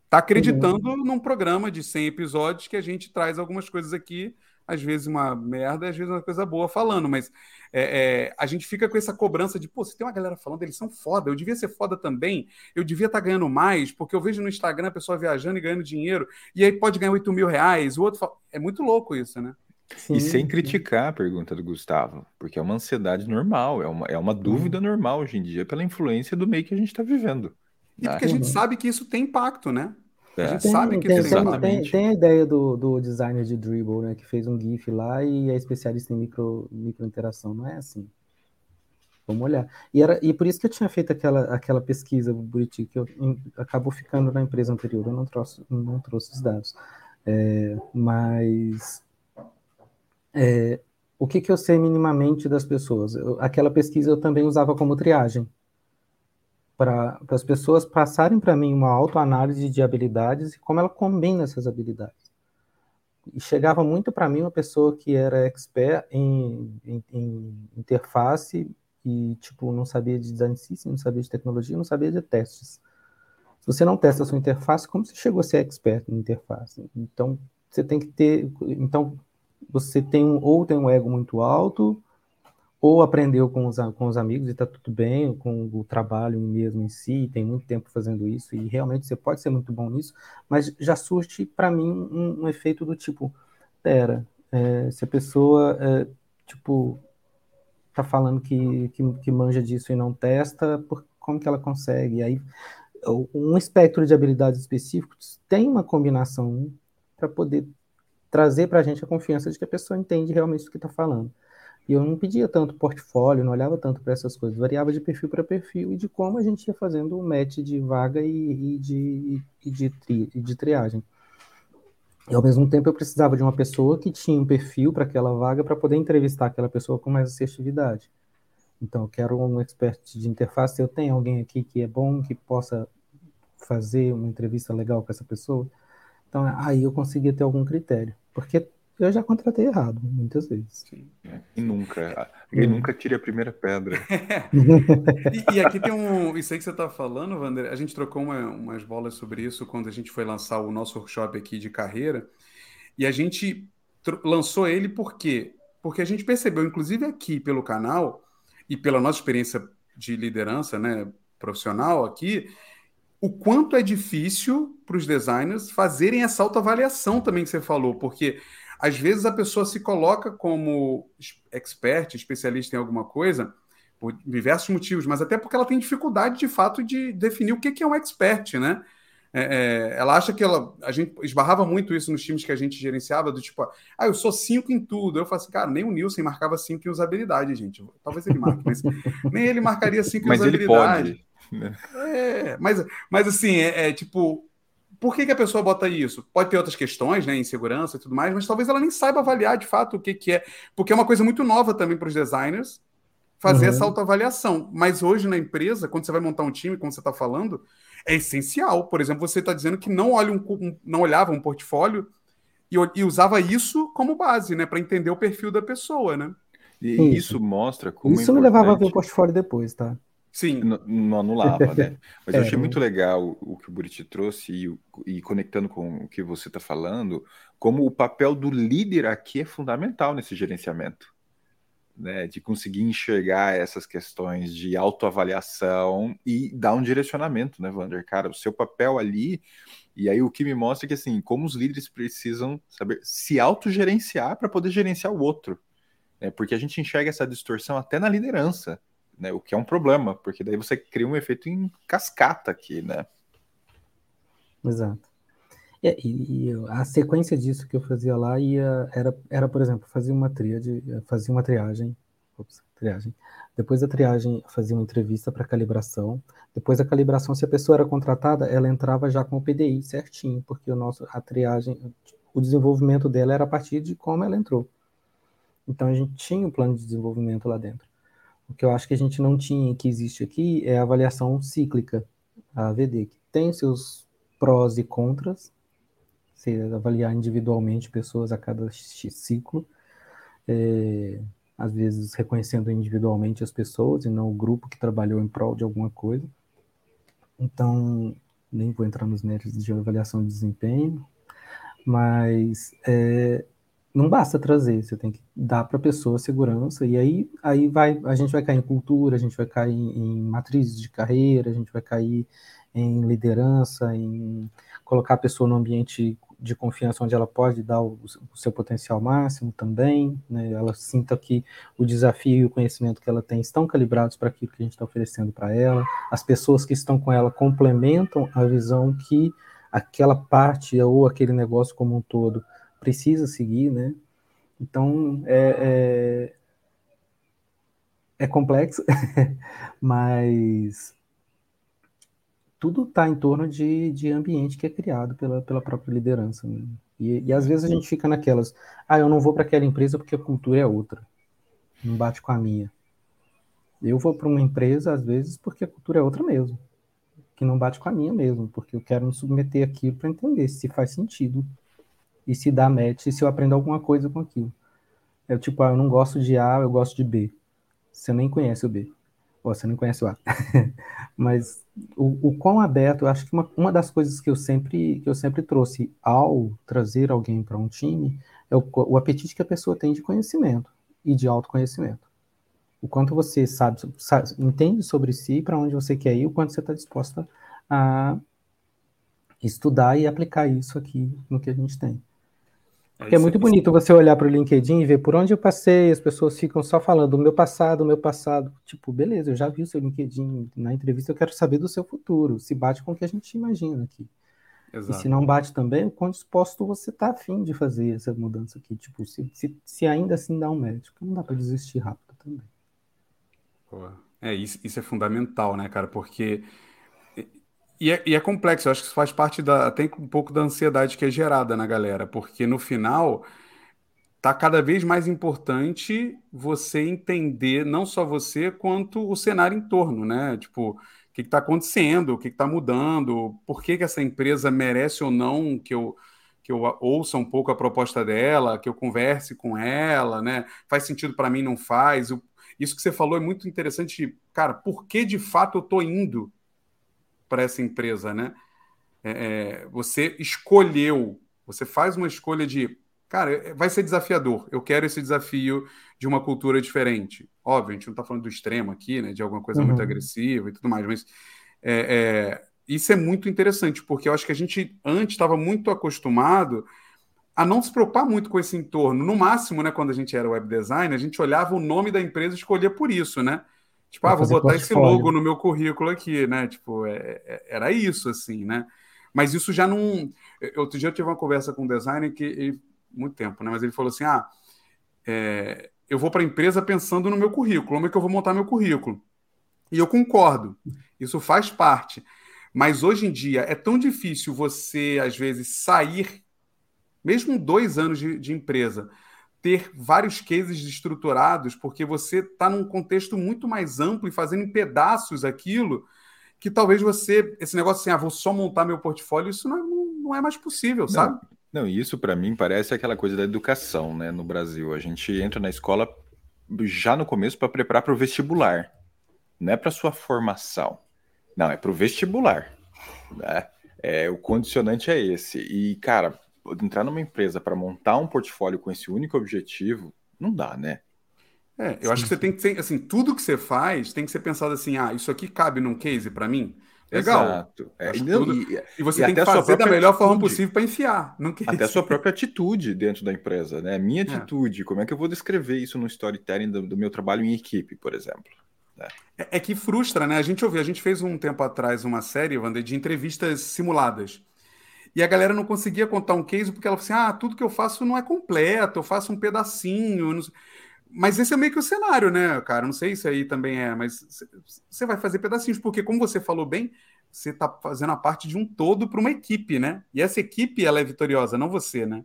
tá acreditando uhum. num programa de 100 episódios que a gente traz algumas coisas aqui, às vezes uma merda, às vezes uma coisa boa falando, mas é, é, a gente fica com essa cobrança de, pô, se tem uma galera falando, eles são foda, eu devia ser foda também, eu devia estar tá ganhando mais, porque eu vejo no Instagram a pessoa viajando e ganhando dinheiro, e aí pode ganhar 8 mil reais, o outro fala... É muito louco isso, né? Sim, e sem criticar a pergunta do Gustavo, porque é uma ansiedade normal, é uma, é uma dúvida normal hoje em dia pela influência do meio que a gente está vivendo. E porque a gente uhum. sabe que isso tem impacto, né? A gente tem, sabe que tem, tem, tem, a ideia do, do designer de Dribble, né? Que fez um GIF lá e é especialista em micro, micro interação. Não é assim. Vamos olhar. E, era, e por isso que eu tinha feito aquela, aquela pesquisa, Buriti, que eu, em, acabou ficando na empresa anterior. Eu não trouxe, não trouxe os dados. É, mas é, o que, que eu sei minimamente das pessoas? Eu, aquela pesquisa eu também usava como triagem para as pessoas passarem para mim uma autoanálise de habilidades e como ela combina essas habilidades. E chegava muito para mim uma pessoa que era expert em, em, em, interface e, tipo, não sabia de design system, não sabia de tecnologia, não sabia de testes. Se você não testa a sua interface, como você chegou a ser expert em interface? Então, você tem que ter... Então, você tem um, ou tem um ego muito alto, ou aprendeu com os, com os amigos e está tudo bem, com o trabalho mesmo em si, tem muito tempo fazendo isso, e realmente você pode ser muito bom nisso, mas já surge para mim um, um, efeito do tipo, pera, é, se a pessoa, é, tipo, tá falando que, que, que, manja disso e não testa, por, como que ela consegue? Aí, um espectro de habilidades específicos tem uma combinação para poder trazer para a gente a confiança de que a pessoa entende realmente o que está falando. E eu não pedia tanto portfólio, não olhava tanto para essas coisas, variava de perfil para perfil e de como a gente ia fazendo o match de vaga e, e de, e de, tri, de triagem. E ao mesmo tempo eu precisava de uma pessoa que tinha um perfil para aquela vaga para poder entrevistar aquela pessoa com mais assertividade. Então, eu quero um expert de interface. Eu tenho alguém aqui que é bom, que possa fazer uma entrevista legal com essa pessoa. Então, aí eu conseguia ter algum critério. Porque eu já contratei errado, muitas vezes. Sim. E nunca. E hum. nunca tire a primeira pedra. e, e, aqui tem um. Isso aí que você está falando, Wander, a gente trocou uma, umas bolas sobre isso quando a gente foi lançar o nosso workshop aqui de carreira. E a gente lançou ele por quê? Porque a gente percebeu, inclusive aqui pelo canal e pela nossa experiência de liderança né, profissional aqui, o quanto é difícil para os designers fazerem essa autoavaliação também que você falou, porque às vezes a pessoa se coloca como expert, especialista em alguma coisa, por diversos motivos, mas até porque ela tem dificuldade de fato de definir o que é um expert, né? É, é, ela acha que ela. A gente esbarrava muito isso nos times que a gente gerenciava, do tipo, ah, eu sou cinco em tudo. Eu falo assim, cara, nem o Nilson marcava cinco em usabilidade, gente. Talvez ele marque, mas nem ele marcaria cinco em mas usabilidade. Ele pode. Né? É, mas, mas assim, é, é tipo, por que, que, a pessoa bota isso? Pode ter outras questões, né? Insegurança e tudo mais, mas talvez ela nem saiba avaliar de fato o que, que é. Porque é uma coisa muito nova também para os designers fazer uhum. essa autoavaliação. Mas hoje na empresa, quando você vai montar um time, como você está falando, é essencial. Por exemplo, você está dizendo que não, olha um, um, não olhava um portfólio e, e usava isso como base, né? Para entender o perfil da pessoa, né? E isso, isso mostra como. Isso é me levava a ver o portfólio depois, tá? Sim. Não, não anulava, né? Mas é, eu achei muito legal o, que o Buriti trouxe e, e, conectando com o que você está falando, como o papel do líder aqui é fundamental nesse gerenciamento. Né, de conseguir enxergar essas questões de autoavaliação e dar um direcionamento, né, Wander? Cara, o seu papel ali, e aí o que me mostra é que, assim, como os líderes precisam saber se autogerenciar para poder gerenciar o outro. Né? Porque a gente enxerga essa distorção até na liderança né? O que é um problema, porque daí você cria um efeito em cascata aqui, né? Exato. E, e, a sequência disso que eu fazia lá ia, era, era, por exemplo, fazia uma uma triagem, ops, triagem. Depois da triagem, fazia uma entrevista para calibração. Depois da calibração, se a pessoa era contratada, ela entrava já com o PDI certinho, porque o nosso, a triagem, o desenvolvimento dela era a partir de como ela entrou. Então a gente tinha um plano de desenvolvimento lá dentro. O que eu acho que a gente não tinha que existe aqui é a avaliação cíclica, a AVD, que tem seus prós e contras, se avaliar individualmente pessoas a cada ciclo, é, às vezes reconhecendo individualmente as pessoas e não o grupo que trabalhou em prol de alguma coisa. Então, nem vou entrar nos méritos de avaliação de desempenho, mas é, não basta trazer, você tem que dar para a pessoa segurança, e aí, aí vai, a gente vai cair em cultura, a gente vai cair em, matrizes de carreira, a gente vai cair em liderança, em colocar a pessoa no ambiente de confiança onde ela pode dar o, o seu potencial máximo também, né? ela sinta que o desafio e o conhecimento que ela tem estão calibrados para aquilo que a gente está oferecendo para ela, as pessoas que estão com ela complementam a visão que aquela parte ou aquele negócio como um todo precisa seguir, né? Então, é, é, é complexo, mas tudo está em torno de, de ambiente que é criado pela, pela própria liderança. Né? E, e às vezes a gente fica naquelas, ah, eu não vou para aquela empresa porque a cultura é outra, não bate com a minha. Eu vou para uma empresa, às vezes, porque a cultura é outra mesmo, que não bate com a minha mesmo, porque eu quero me submeter aquilo para entender se faz sentido e se dá match e se eu aprendo alguma coisa com aquilo. É tipo, ah, eu não gosto de A, eu gosto de B. Você nem conhece o B. Ou você nem conhece o A. Mas o, o quão aberto, eu acho que uma, uma das coisas que eu sempre que eu sempre trouxe ao trazer alguém para um time é o, o apetite que a pessoa tem de conhecimento e de autoconhecimento. O quanto você sabe, sabe entende sobre si, para onde você quer ir, o quanto você está disposta a estudar e aplicar isso aqui no que a gente tem. Porque é, é muito bonito você olhar para o LinkedIn e ver por onde eu passei, as pessoas ficam só falando do meu passado, do meu passado. Tipo, beleza, eu já vi o seu LinkedIn na entrevista, eu quero saber do seu futuro, se bate com o que a gente imagina aqui. Exato. E se não bate também, o quão disposto você está afim de fazer essa mudança aqui. Tipo, se, se, se ainda assim dá um médico, não dá para desistir rápido também. Pô, é, isso, isso é fundamental, né, cara? Porque e é, e é, complexo, eu acho que isso faz parte da, tem um pouco da ansiedade que é gerada na galera, porque no final tá cada vez mais importante você entender, não só você, quanto o cenário em torno, né? Tipo, o que está acontecendo, o que está mudando, por que, que essa empresa merece ou não que eu, que eu ouça um pouco a proposta dela, que eu converse com ela, né? Faz sentido para mim, não faz? isso que você falou é muito interessante, cara, por que de fato eu estou indo para essa empresa, né? É, é, você escolheu, você faz uma escolha de, cara, é, vai ser desafiador. Eu quero esse desafio de uma cultura diferente. Óbvio, a gente não está falando do extremo aqui, né? De alguma coisa uhum. muito agressiva e tudo mais, mas é, é, isso é muito interessante, porque eu acho que a gente antes estava muito acostumado a não se preocupar muito com esse entorno. No máximo, né, quando a gente era web designer, a gente olhava o nome da empresa e escolhia por isso, né? Tipo, ah, vou botar esse logo no meu currículo aqui, né? Tipo, é, é, era isso, assim, né? Mas isso já não. Outro dia eu tive uma conversa com um designer que. Ele, muito tempo, né? Mas ele falou assim: ah, é, eu vou para a empresa pensando no meu currículo, como é que eu vou montar meu currículo? E eu concordo, isso faz parte. Mas hoje em dia é tão difícil você, às vezes, sair, mesmo dois anos de, de empresa, ter vários cases estruturados, porque você está num contexto muito mais amplo e fazendo em pedaços aquilo que talvez você, esse negócio assim, ah, vou só montar meu portfólio, isso não é, não é mais possível, não, sabe? Não, isso para mim parece aquela coisa da educação, né, no Brasil. A gente entra na escola já no começo para preparar para o vestibular, não é para sua formação, não, é para o vestibular. Né? É, o condicionante é esse. E, cara, entrar numa empresa para montar um portfólio com esse único objetivo, não dá, né? É, eu Sim. acho que você tem que ser, assim, tudo que você faz tem que ser pensado assim, ah, isso aqui cabe num case para mim? Legal. Exato. É, e, tudo... e, e, você e tem que fazer da melhor atitude. forma possível para enfiar. Não até a sua própria atitude dentro da empresa, né? Minha é. atitude, é. como é que eu vou descrever isso no storytelling do, do meu trabalho em equipe, por exemplo? Né? É, é, que frustra, né? A gente ouviu, a gente fez um tempo atrás uma série, Wander, de entrevistas simuladas. E a galera não conseguia contar um case porque ela falou assim: ah, tudo que eu faço não é completo, eu faço um pedacinho. Mas esse é meio que o cenário, né, cara? Não sei se aí também é, mas você vai fazer pedacinhos, porque, como você falou bem, você está fazendo a parte de um todo para uma equipe, né? E essa equipe, ela é vitoriosa, não você, né?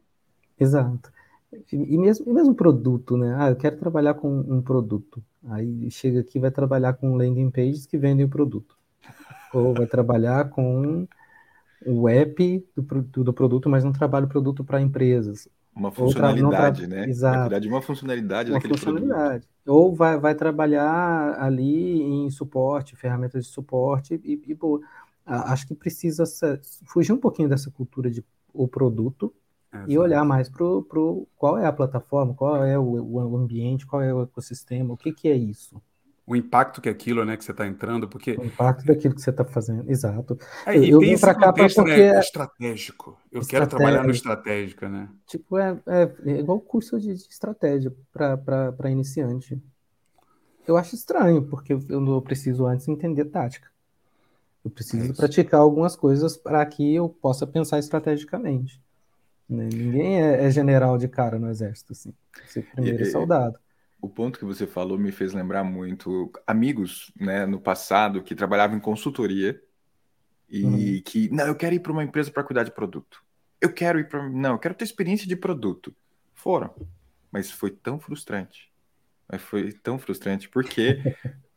Exato. E mesmo, e mesmo produto, né? Ah, eu quero trabalhar com um produto. Aí chega aqui vai trabalhar com landing pages que vendem o produto. Ou vai trabalhar com o app do, do produto, mas não trabalha o produto para empresas. Uma funcionalidade, né? Exato. Na verdade, uma funcionalidade uma daquele funcionalidade. produto. Ou vai, vai trabalhar ali em suporte, ferramentas de suporte e, e boa. acho que precisa fugir um pouquinho dessa cultura de o produto É, e olhar mais para pro qual é a plataforma, qual é o, o ambiente, qual é o ecossistema, o que, que é isso. O impacto que é aquilo, né, que você está entrando, porque. O impacto daquilo que você está fazendo, exato. É, eu e eu vim para no cá texto, porque né, é- estratégico. Eu quero trabalhar no estratégico, né? Tipo, é, é, é igual curso de, de estratégia para iniciante. Eu acho estranho, porque eu não preciso antes entender tática. Eu É preciso isso. praticar algumas coisas para que eu possa pensar estrategicamente. né? Ninguém é, é general de cara no exército, assim. Você primeiro é soldado. O ponto que você falou me fez lembrar muito amigos, né, no passado que trabalhavam em consultoria e Uhum. que, não, eu quero ir para uma empresa para cuidar de produto. Eu quero ir para, não, eu quero ter experiência de produto. Foram, mas foi tão frustrante. Mas foi tão frustrante porque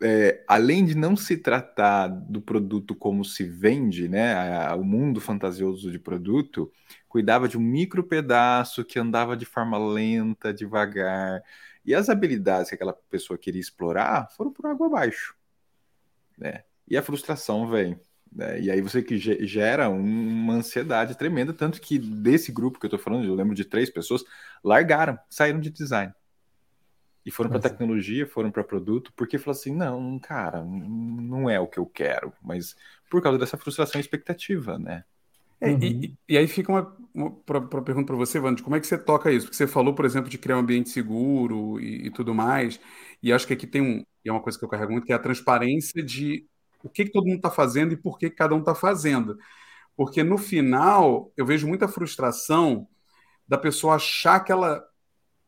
é, além de não se tratar do produto como se vende, né, a- o mundo fantasioso de produto, cuidava de um micro pedaço que andava de forma lenta, devagar, e as habilidades que aquela pessoa queria explorar foram por água abaixo, né? E a frustração vem, né? E aí você que ge- gera um- uma ansiedade tremenda, tanto que desse grupo que eu tô falando, eu lembro de três pessoas, largaram, saíram de design. E foram para tecnologia, foram para produto, porque falou assim: não, cara, não é o que eu quero, mas por causa dessa frustração e expectativa, né? É, Uhum. e- e aí fica uma, pra pergunta para você, Wander, como é que você toca isso? Porque você falou, por exemplo, de criar um ambiente seguro e, e tudo mais, e acho que aqui tem um, e é uma coisa que eu carrego muito, que é a transparência de o que, que todo mundo está fazendo e por que, que cada um está fazendo. Porque no final, eu vejo muita frustração da pessoa achar que ela.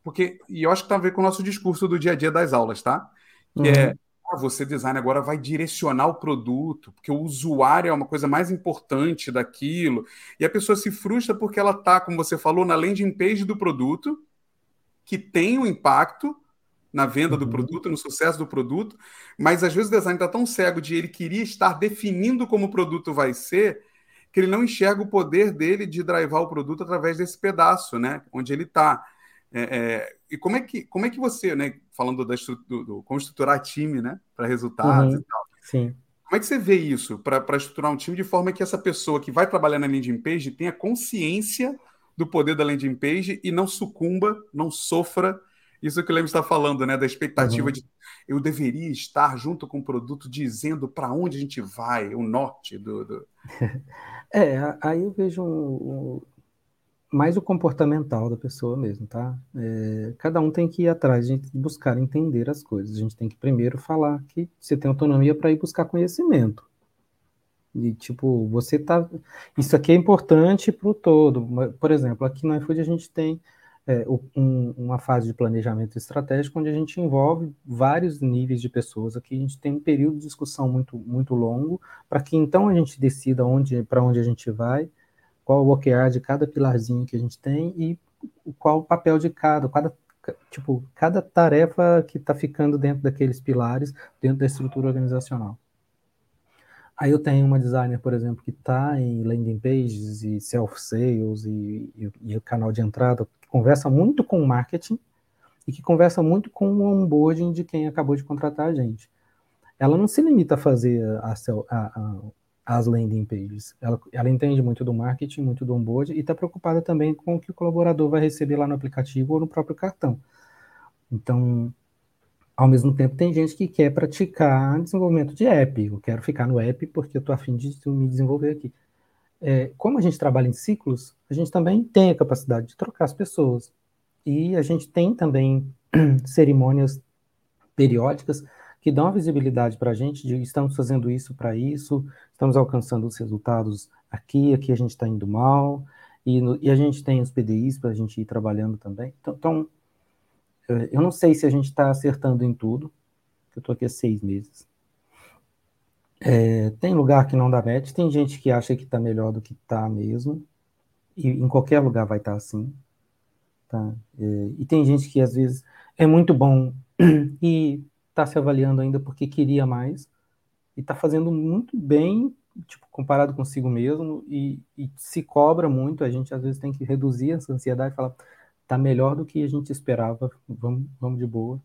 Porque, e eu acho que tem a ver com o nosso discurso do dia a dia das aulas, tá? Que é, ah, você design agora vai direcionar o produto, porque o usuário é uma coisa mais importante daquilo. E a pessoa se frustra porque ela tá, como você falou, na landing page do produto, que tem um impacto na venda do Uhum. produto, no sucesso do produto, mas às vezes o design está tão cego de ele queria estar definindo como o produto vai ser, que ele não enxerga o poder dele de drivar o produto através desse pedaço, né? Onde ele está. E como é que como é que você, né? Falando da do, do- como estruturar time, né? Para resultados Uhum. e tal. Sim. Como é que você vê isso para estruturar um time de forma que essa pessoa que vai trabalhar na landing page tenha consciência do poder da landing page e não sucumba, não sofra isso que o Leme está falando, né? Da expectativa Uhum. de eu deveria estar junto com o produto dizendo para onde a gente vai, o norte do. do... É, aí eu vejo um- mais o comportamental da pessoa mesmo, tá? É, cada um tem que ir atrás de buscar entender as coisas. A gente tem que primeiro falar que você tem autonomia para ir buscar conhecimento. E, tipo, você tá. Isso aqui é importante para o todo. Por exemplo, aqui no iFood a gente tem é, um- uma fase de planejamento estratégico onde a gente envolve vários níveis de pessoas. Aqui a gente tem um período de discussão muito, muito longo para que então a gente decida onde, para onde a gente vai, qual o OKR de cada pilarzinho que a gente tem e qual o papel de cada, cada tipo, cada tarefa que está ficando dentro daqueles pilares, dentro da estrutura organizacional. Aí eu tenho uma designer, por exemplo, que está em landing pages e self-sales e, e, e o canal de entrada, que conversa muito com o marketing e que conversa muito com o onboarding de quem acabou de contratar a gente. Ela não se limita a fazer a, a, a, as landing pages. Ela, ela, entende muito do marketing, muito do onboarding e está preocupada também com o que o colaborador vai receber lá no aplicativo ou no próprio cartão. Então, ao mesmo tempo, tem gente que quer praticar desenvolvimento de app. Eu quero ficar no app porque eu estou afim de me desenvolver aqui. É, como a gente trabalha em ciclos, a gente também tem a capacidade de trocar as pessoas. E a gente tem também cerimônias periódicas que dão a visibilidade para a gente de estamos fazendo isso para isso, estamos alcançando os resultados aqui, aqui a gente está indo mal, e, no, e, a gente tem os PDIs para a gente ir trabalhando também. Então, então eu não sei se a gente está acertando em tudo, eu estou aqui há seis meses. É, tem lugar que não dá match, tem gente que acha que está melhor do que está mesmo, e em qualquer lugar vai estar tá assim. Tá? É, e tem gente que às vezes é muito bom e está se avaliando ainda porque queria mais, e está fazendo muito bem, tipo, comparado consigo mesmo, e, e se cobra muito, a gente às vezes tem que reduzir essa ansiedade falar tá melhor do que a gente esperava, vamos, vamos de boa.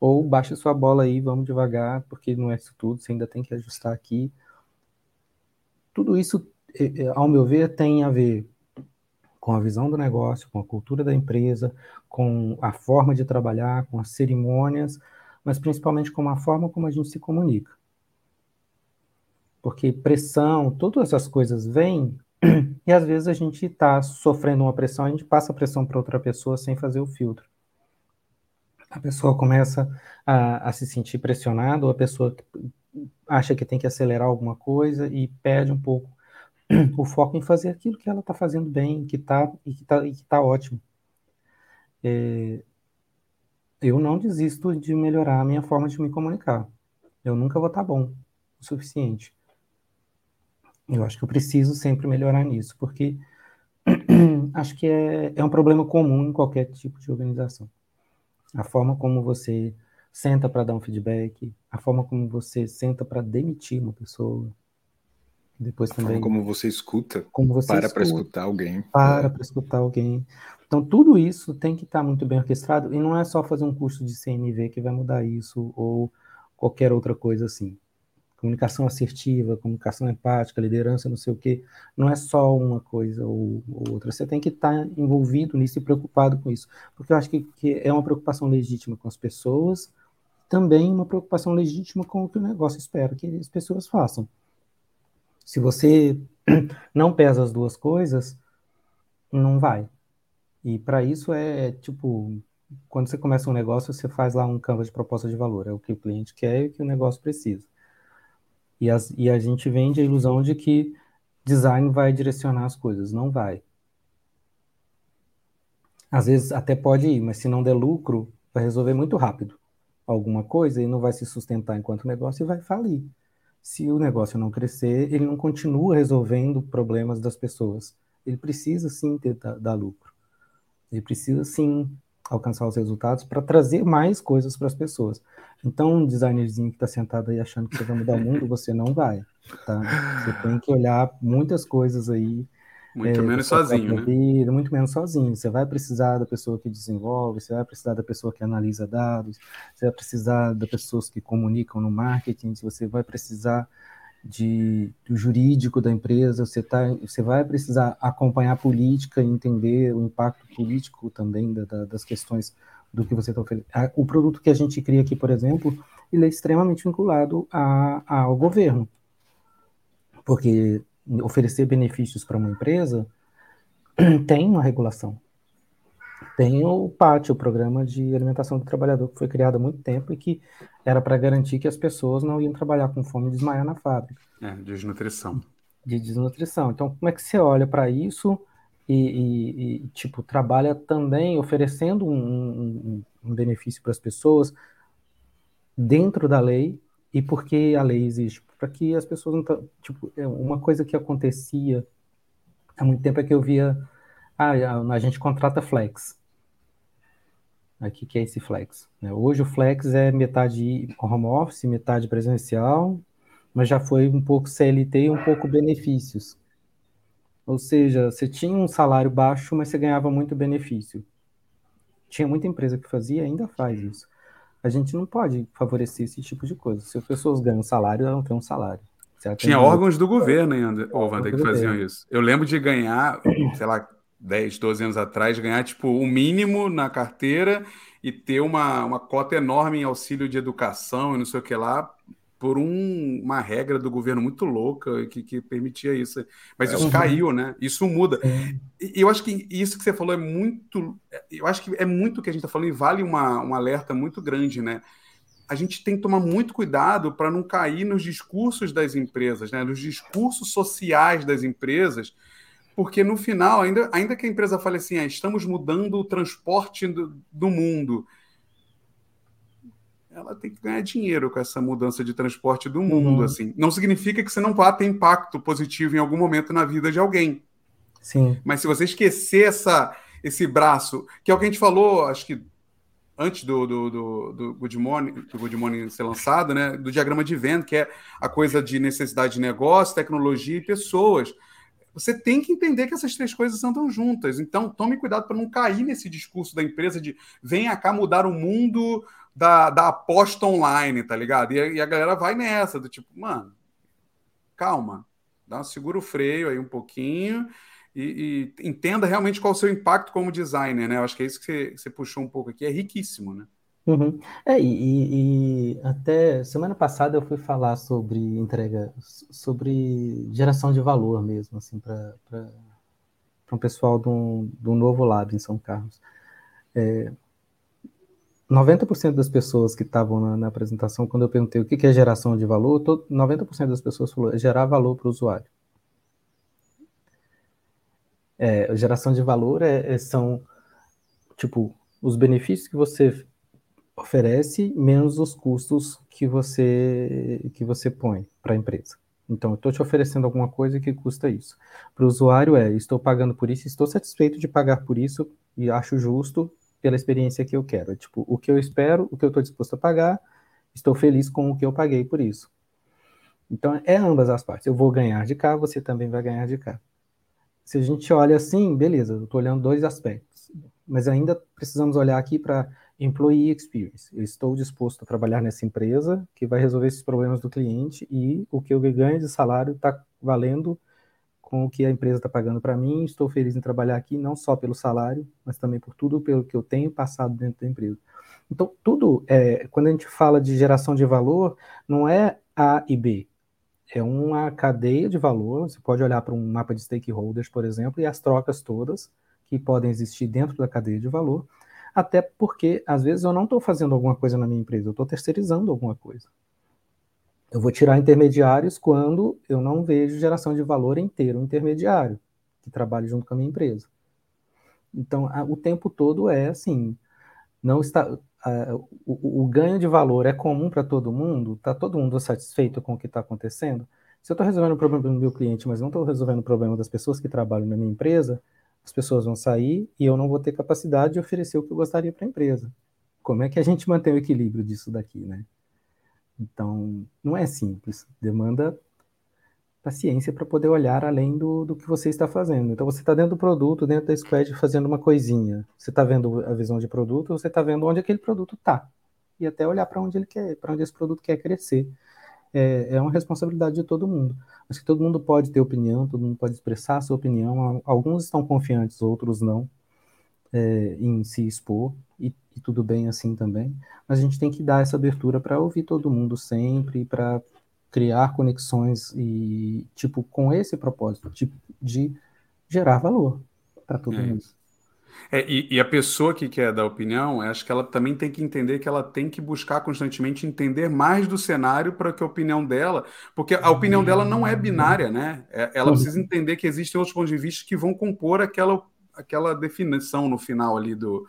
Ou baixa sua bola aí, vamos devagar, porque não é isso tudo, você ainda tem que ajustar aqui. tudo isso, ao meu ver, tem a ver com a visão do negócio, com a cultura da empresa, com a forma de trabalhar, com as cerimônias, mas principalmente com a forma como a gente se comunica. Porque pressão, todas essas coisas vêm e às vezes a gente está sofrendo uma pressão, a gente passa a pressão para outra pessoa sem fazer o filtro. A pessoa começa a, a se sentir pressionada, ou a pessoa acha que tem que acelerar alguma coisa e perde um pouco o foco em fazer aquilo que ela está fazendo bem, que tá, e que está tá ótimo. É, eu não desisto de melhorar a minha forma de me comunicar. Eu nunca vou estar tá bom o suficiente. Eu acho que eu preciso sempre melhorar nisso, porque acho que é, é um problema comum em qualquer tipo de organização. A forma como você senta para dar um feedback, a forma como você senta para demitir uma pessoa. Depois também. como você escuta. Como você para para escutar alguém. Para para escutar alguém. Então, tudo isso tem que estar tá muito bem orquestrado e não é só fazer um curso de CNV que vai mudar isso ou qualquer outra coisa assim comunicação assertiva, comunicação empática, liderança, não sei o quê, não é só uma coisa ou, ou outra. Você tem que estar envolvido nisso e preocupado com isso, porque eu acho que, que, é uma preocupação legítima com as pessoas, também uma preocupação legítima com o que o negócio espera que as pessoas façam. Se você não pesa as duas coisas, não vai. E para isso é tipo, quando você começa um negócio, você faz lá um canvas de proposta de valor, é o que o cliente quer e o que o negócio precisa. E, as, e a gente vende a ilusão de que design vai direcionar as coisas. Não vai. Às vezes até pode ir, mas se não der lucro, vai resolver muito rápido alguma coisa e não vai se sustentar enquanto negócio e vai falir. Se o negócio não crescer, ele não continua resolvendo problemas das pessoas. Ele precisa sim ter, dar, dar lucro. Ele precisa sim alcançar os resultados para trazer mais coisas para as pessoas. Então, um designerzinho que está sentado aí achando que você vai mudar o mundo, você não vai. Tá? Você tem que olhar muitas coisas aí. Muito é, menos sozinho, né? Vida, muito menos sozinho. Você vai precisar da pessoa que desenvolve, você vai precisar da pessoa que analisa dados, você vai precisar das pessoas que comunicam no marketing, você vai precisar de, do jurídico da empresa, você, tá, você vai precisar acompanhar a política e entender o impacto político também da, da, das questões do que você está oferecendo. O produto que a gente cria aqui, por exemplo, ele é extremamente vinculado a, a, ao governo, porque oferecer benefícios para uma empresa tem uma regulação. Tem o PAT, o Programa de Alimentação do Trabalhador, que foi criado há muito tempo e que era para garantir que as pessoas não iam trabalhar com fome e desmaiar na fábrica. É, desnutrição. De desnutrição. Então, como é que você olha para isso e, e, e, tipo, trabalha também oferecendo um, um, um benefício para as pessoas dentro da lei e por que a lei existe? Para que as pessoas não... Tipo, é uma coisa que acontecia há muito tempo é que eu via... Ah, a gente contrata flex aqui que é esse flex. Né? Hoje o flex é metade home office, metade presencial, mas já foi um pouco CLT e um pouco benefícios. Ou seja, você tinha um salário baixo, mas você ganhava muito benefício. Tinha muita empresa que fazia, ainda faz isso. A gente não pode favorecer esse tipo de coisa. Se as pessoas ganham salário, elas não têm um salário. Tinha órgãos do governo ainda, Wander, que faziam isso. Eu lembro de ganhar, sei lá, 10, 12 anos atrás, ganhar tipo o um mínimo na carteira e ter uma, uma cota enorme em auxílio de educação e não sei o que lá, por um, uma regra do governo muito louca que, que permitia isso. Mas isso uhum. caiu, né? Isso muda. E eu acho que isso que você falou é muito. Eu acho que é muito o que a gente está falando e vale uma, um alerta muito grande, né? A gente tem que tomar muito cuidado para não cair nos discursos das empresas, né? Nos discursos sociais das empresas porque no final, ainda, ainda que a empresa fale assim, ah, estamos mudando o transporte do, do mundo, ela tem que ganhar dinheiro com essa mudança de transporte do mundo, uhum. assim. Não significa que você não vá ter impacto positivo em algum momento na vida de alguém. Sim. Mas se você esquecer essa, esse braço, que é o que a gente falou, acho que antes do, do, do, do, Good Morning, do Good Morning ser lançado, né, do diagrama de venda, que é a coisa de necessidade de negócio, tecnologia e pessoas. Você tem que entender que essas três coisas andam juntas. Então, tome cuidado para não cair nesse discurso da empresa de venha cá mudar o mundo da, da aposta online, tá ligado? E a, e a galera vai nessa, do tipo, mano, calma. Dá, segura o freio aí um pouquinho e, e, entenda realmente qual é o seu impacto como designer, né? Eu acho que é isso que você, você puxou um pouco aqui, é riquíssimo, né? Uhum. É, e, e, até semana passada eu fui falar sobre entrega, sobre geração de valor mesmo, assim, para um pessoal do, do novo lab em São Carlos. É, 90% das pessoas que estavam na, na, apresentação, quando eu perguntei o que, que é geração de valor, todo, 90% das pessoas falou é gerar valor para o usuário. É, geração de valor é, é, são, tipo, os benefícios que você oferece menos os custos que você, que você põe para a empresa. Então, eu estou te oferecendo alguma coisa que custa isso. Para o usuário é, estou pagando por isso, estou satisfeito de pagar por isso e acho justo pela experiência que eu quero. É tipo, o que eu espero, o que eu estou disposto a pagar, estou feliz com o que eu paguei por isso. Então, é ambas as partes. Eu vou ganhar de cá, você também vai ganhar de cá. Se a gente olha assim, beleza, eu estou olhando dois aspectos. Mas ainda precisamos olhar aqui para employee experience. Eu estou disposto a trabalhar nessa empresa que vai resolver esses problemas do cliente e o que eu ganho de salário está valendo com o que a empresa está pagando para mim. Estou feliz em trabalhar aqui, não só pelo salário, mas também por tudo pelo que eu tenho passado dentro da empresa. Então, tudo, é, quando a gente fala de geração de valor, não é A e B. É uma cadeia de valor. Você pode olhar para um mapa de stakeholders, por exemplo, e as trocas todas que podem existir dentro da cadeia de valor. Até porque, às vezes, eu não estou fazendo alguma coisa na minha empresa, eu estou terceirizando alguma coisa. Eu vou tirar intermediários quando eu não vejo geração de valor inteiro intermediário, que trabalha junto com a minha empresa. Então, a, o tempo todo é assim, não está a, o, o, ganho de valor é comum para todo mundo? Está todo mundo satisfeito com o que está acontecendo? Se eu estou resolvendo o problema do meu cliente, mas não estou resolvendo o problema das pessoas que trabalham na minha empresa, as pessoas vão sair e eu não vou ter capacidade de oferecer o que eu gostaria para a empresa. Como é que a gente mantém o equilíbrio disso daqui, né? Então, não é simples, demanda paciência para poder olhar além do, do que você está fazendo. Então, você está dentro do produto, dentro da squad, fazendo uma coisinha. Você está vendo a visão de produto, você está vendo onde aquele produto está. E até olhar para onde ele quer, para onde esse produto quer crescer. É, é uma responsabilidade de todo mundo. Acho que todo mundo pode ter opinião, todo mundo pode expressar a sua opinião. Alguns estão confiantes, outros não, é, em se expor e, e, tudo bem assim também, mas a gente tem que dar essa abertura para ouvir todo mundo sempre, para criar conexões e, tipo, com esse propósito, de, de gerar valor para todo é mundo. É, e, e, a pessoa que quer dar opinião, acho que ela também tem que entender que ela tem que buscar constantemente entender mais do cenário para que a opinião dela, porque a opinião dela não é binária, né? É, ela precisa entender que existem outros pontos de vista que vão compor aquela, aquela definição no final ali do,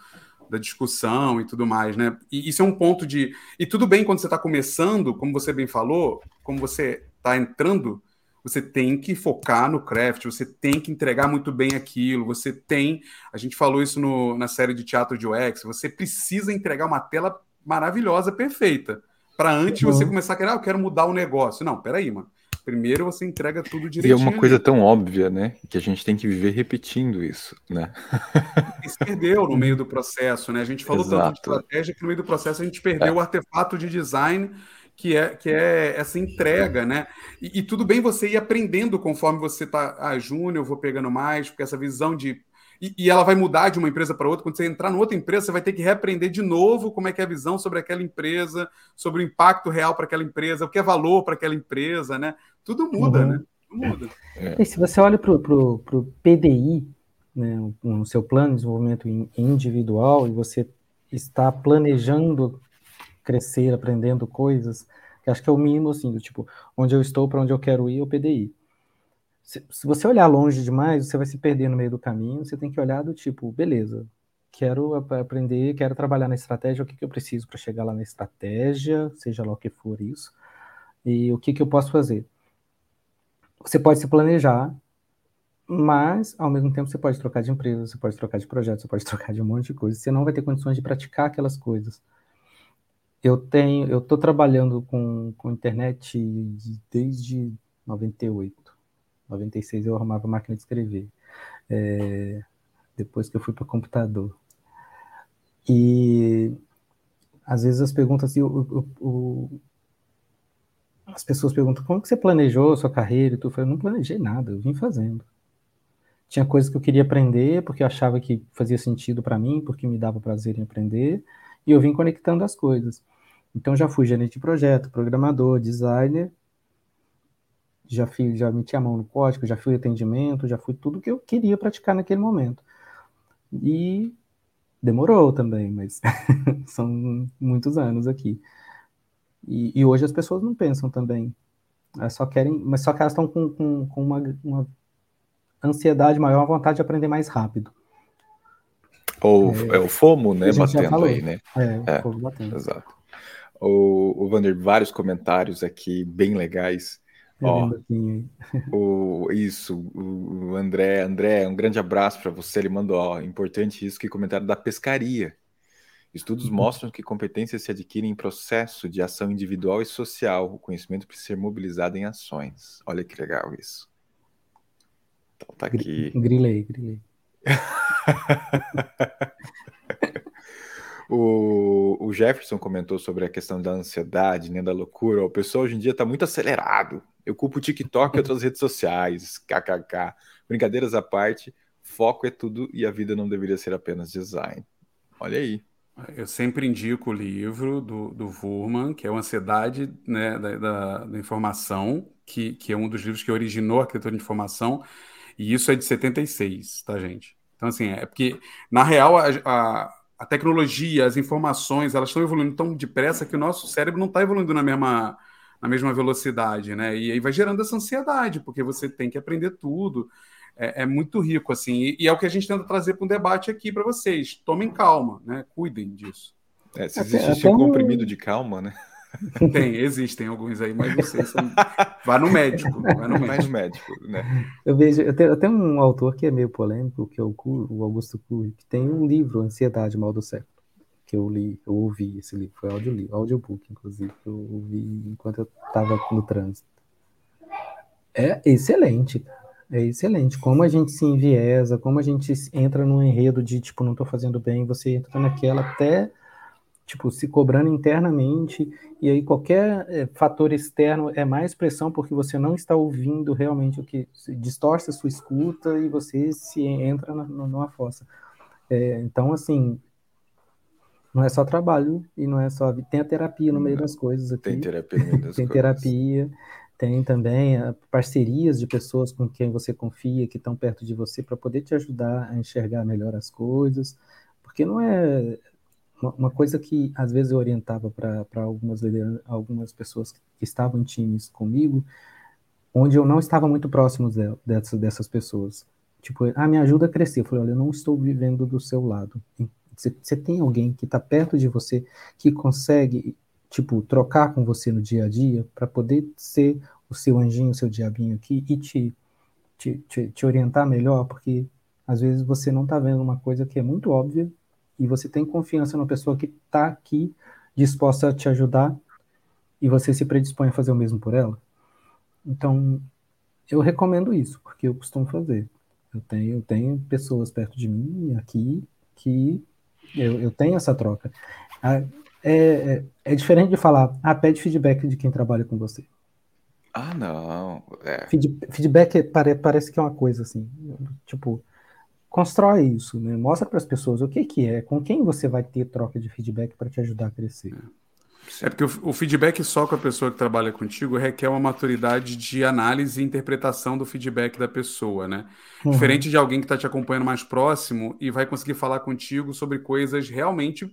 da discussão e tudo mais, né? E isso é um ponto de. E tudo bem quando você está começando, como você bem falou, como você está entrando, você tem que focar no craft, você tem que entregar muito bem aquilo, você tem. A gente falou isso no, na série de teatro de UX, você precisa entregar uma tela maravilhosa, perfeita. Para antes uhum. você começar a querer, ah, eu quero mudar o negócio. Não, peraí, mano. Primeiro você entrega tudo direitinho. E é uma coisa ali. tão óbvia, né? Que a gente tem que viver repetindo isso, né? E se perdeu no meio do processo, né? A gente falou Exato. tanto de estratégia que no meio do processo a gente perdeu é. o artefato de design que é, que é essa entrega, né? E, e tudo bem você ir aprendendo conforme você tá, ah, júnior, eu vou pegando mais, porque essa visão de e, e, ela vai mudar de uma empresa para outra. Quando você entrar em outra empresa, você vai ter que reaprender de novo como é que é a visão sobre aquela empresa, sobre o impacto real para aquela empresa, o que é valor para aquela empresa, né? Tudo muda, uhum. né? Tudo muda. É. E se você olha para o PDI, né, no seu plano de desenvolvimento individual, e você está planejando crescer, aprendendo coisas, que acho que é o mínimo, assim, do tipo, onde eu estou, para onde eu quero ir, é o PDI se, se você olhar longe demais, você vai se perder no meio do caminho. Você tem que olhar do tipo, beleza, quero aprender, quero trabalhar na estratégia, o que, que eu preciso para chegar lá na estratégia, seja lá o que for isso, e o que, que eu posso fazer. Você pode se planejar, mas ao mesmo tempo você pode trocar de empresa, você pode trocar de projeto, você pode trocar de um monte de coisa. Você não vai ter condições de praticar aquelas coisas. Eu tenho, eu estou trabalhando com, com internet desde 98. 96 eu arrumava máquina de escrever. É, depois que eu fui para computador. E às vezes as perguntas assim, o, o, o, as pessoas perguntam como que você planejou a sua carreira e. Eu falei, não planejei nada, eu vim fazendo. Tinha coisas que eu queria aprender porque eu achava que fazia sentido para mim, porque me dava prazer em aprender, e eu vim conectando as coisas. Então já fui gerente de projeto, programador, designer, já fui, já meti a mão no código, já fui atendimento, já fui tudo que eu queria praticar naquele momento. E demorou também, mas são muitos anos aqui. E, e, hoje as pessoas não pensam também. Elas só querem, mas só que elas estão com, com, com uma, uma, ansiedade maior, uma vontade de aprender mais rápido. Ou é, é o FOMO, né? Batendo aí, né? É, é, FOMO batendo. Exato. O, o Vander, vários comentários aqui bem legais. Ó, o, isso, o André, André, um grande abraço para você. Ele mandou, ó, importante isso que comentário da pescaria. Estudos uhum. mostram que competências se adquirem em processo de ação individual e social. O conhecimento precisa ser mobilizado em ações. Olha que legal isso. Então tá aqui. Grilei, grilei. o, o, Jefferson comentou sobre a questão da ansiedade, né, da loucura. O pessoal hoje em dia está muito acelerado. Eu culpo o TikTok e outras redes sociais, kkk. Brincadeiras à parte, foco é tudo e a vida não deveria ser apenas design. Olha aí. Eu sempre indico o livro do, do Wurman, que é o Ansiedade né, da, da, da, Informação, que, que é um dos livros que originou a arquitetura de informação, e isso é de 76, tá, gente? Então, assim, é porque, na real, a, a, a tecnologia, as informações, elas estão evoluindo tão depressa que o nosso cérebro não está evoluindo na mesma, na mesma velocidade, né? E aí vai gerando essa ansiedade, porque você tem que aprender tudo é, é muito rico, assim, e, e, é o que a gente tenta trazer para um debate aqui para vocês. Tomem calma, né? Cuidem disso. É, se existe até, um comprimido de calma, né? Tem, existem alguns aí, mas não sei. São... Vá no médico. Vá no médico. no médico né? Eu vejo, eu tenho, eu tenho, um autor que é meio polêmico, que é o, o Augusto Cury, que tem um livro, Ansiedade, Mal do Século, que eu li, eu ouvi esse livro, foi audio, audiobook, inclusive, que eu ouvi enquanto eu estava no trânsito. É excelente, cara. É excelente. Como a gente se enviesa, como a gente entra num enredo de, tipo, não estou fazendo bem, você entra naquela até, tipo, se cobrando internamente, e aí qualquer é, fator externo é mais pressão porque você não está ouvindo realmente o que distorce a sua escuta e você se entra na, numa fossa. É, então, assim, não é só trabalho e não é só. Tem a terapia no meio das coisas aqui. Tem terapia no meio das Tem coisas. terapia. Tem também ah, parcerias de pessoas com quem você confia, que estão perto de você, para poder te ajudar a enxergar melhor as coisas. Porque não é uma coisa que às vezes eu orientava para algumas, algumas pessoas que estavam em times comigo, onde eu não estava muito próximo dessas, dessas pessoas. Tipo, ah, me ajuda a crescer. Eu falei, olha, eu não estou vivendo do seu lado. Você tem alguém que está perto de você, que consegue tipo, trocar com você no dia a dia para poder ser o seu anjinho, o seu diabinho aqui e te, te, te, te orientar melhor, porque às vezes você não está vendo uma coisa que é muito óbvia e você tem confiança numa pessoa que está aqui disposta a te ajudar e você se predispõe a fazer o mesmo por ela. Então, eu recomendo isso, porque eu costumo fazer. Eu tenho, eu tenho pessoas perto de mim aqui que eu, eu tenho essa troca. Ah, é, é, é, diferente de falar, ah, pede feedback de quem trabalha com você. Ah, não. É. Feed, feedback pare, parece que é uma coisa assim, tipo, constrói isso, né? Mostra para as pessoas o que, que é, com quem você vai ter troca de feedback para te ajudar a crescer. É porque o, o, feedback só com a pessoa que trabalha contigo requer uma maturidade de análise e interpretação do feedback da pessoa, né? Uhum. Diferente de alguém que está te acompanhando mais próximo e vai conseguir falar contigo sobre coisas realmente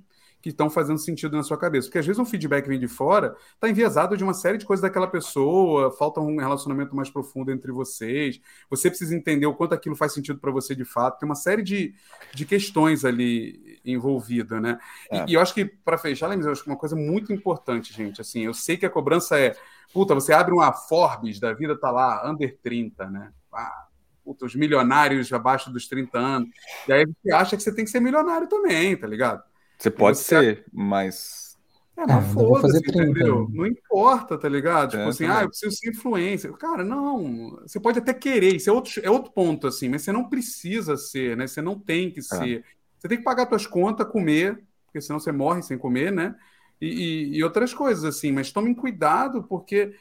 que estão fazendo sentido na sua cabeça. Porque às vezes um feedback vem de fora, está enviesado de uma série de coisas daquela pessoa, falta um relacionamento mais profundo entre vocês, você precisa entender o quanto aquilo faz sentido para você de fato, tem uma série de, de questões ali envolvidas, né? É. E, e, eu acho que, para fechar, eu acho que uma coisa muito importante, gente, assim, eu sei que a cobrança é, puta, você abre uma Forbes da vida, tá lá, under 30, né? Ah, puta, os milionários abaixo dos 30 anos, e aí você acha que você tem que ser milionário também, tá ligado? Você pode você... ser, mas. É, mas ah, foda-se, entendeu? Não importa, tá ligado? Tipo é, assim, também. ah, eu preciso ser influência. Cara, não. Você pode até querer, isso é outro, é outro ponto, assim, mas você não precisa ser, né? Você não tem que é. ser. É. Você tem que pagar suas contas, comer, porque senão você morre sem comer, né? E, e, e, outras coisas, assim, mas tomem cuidado, porque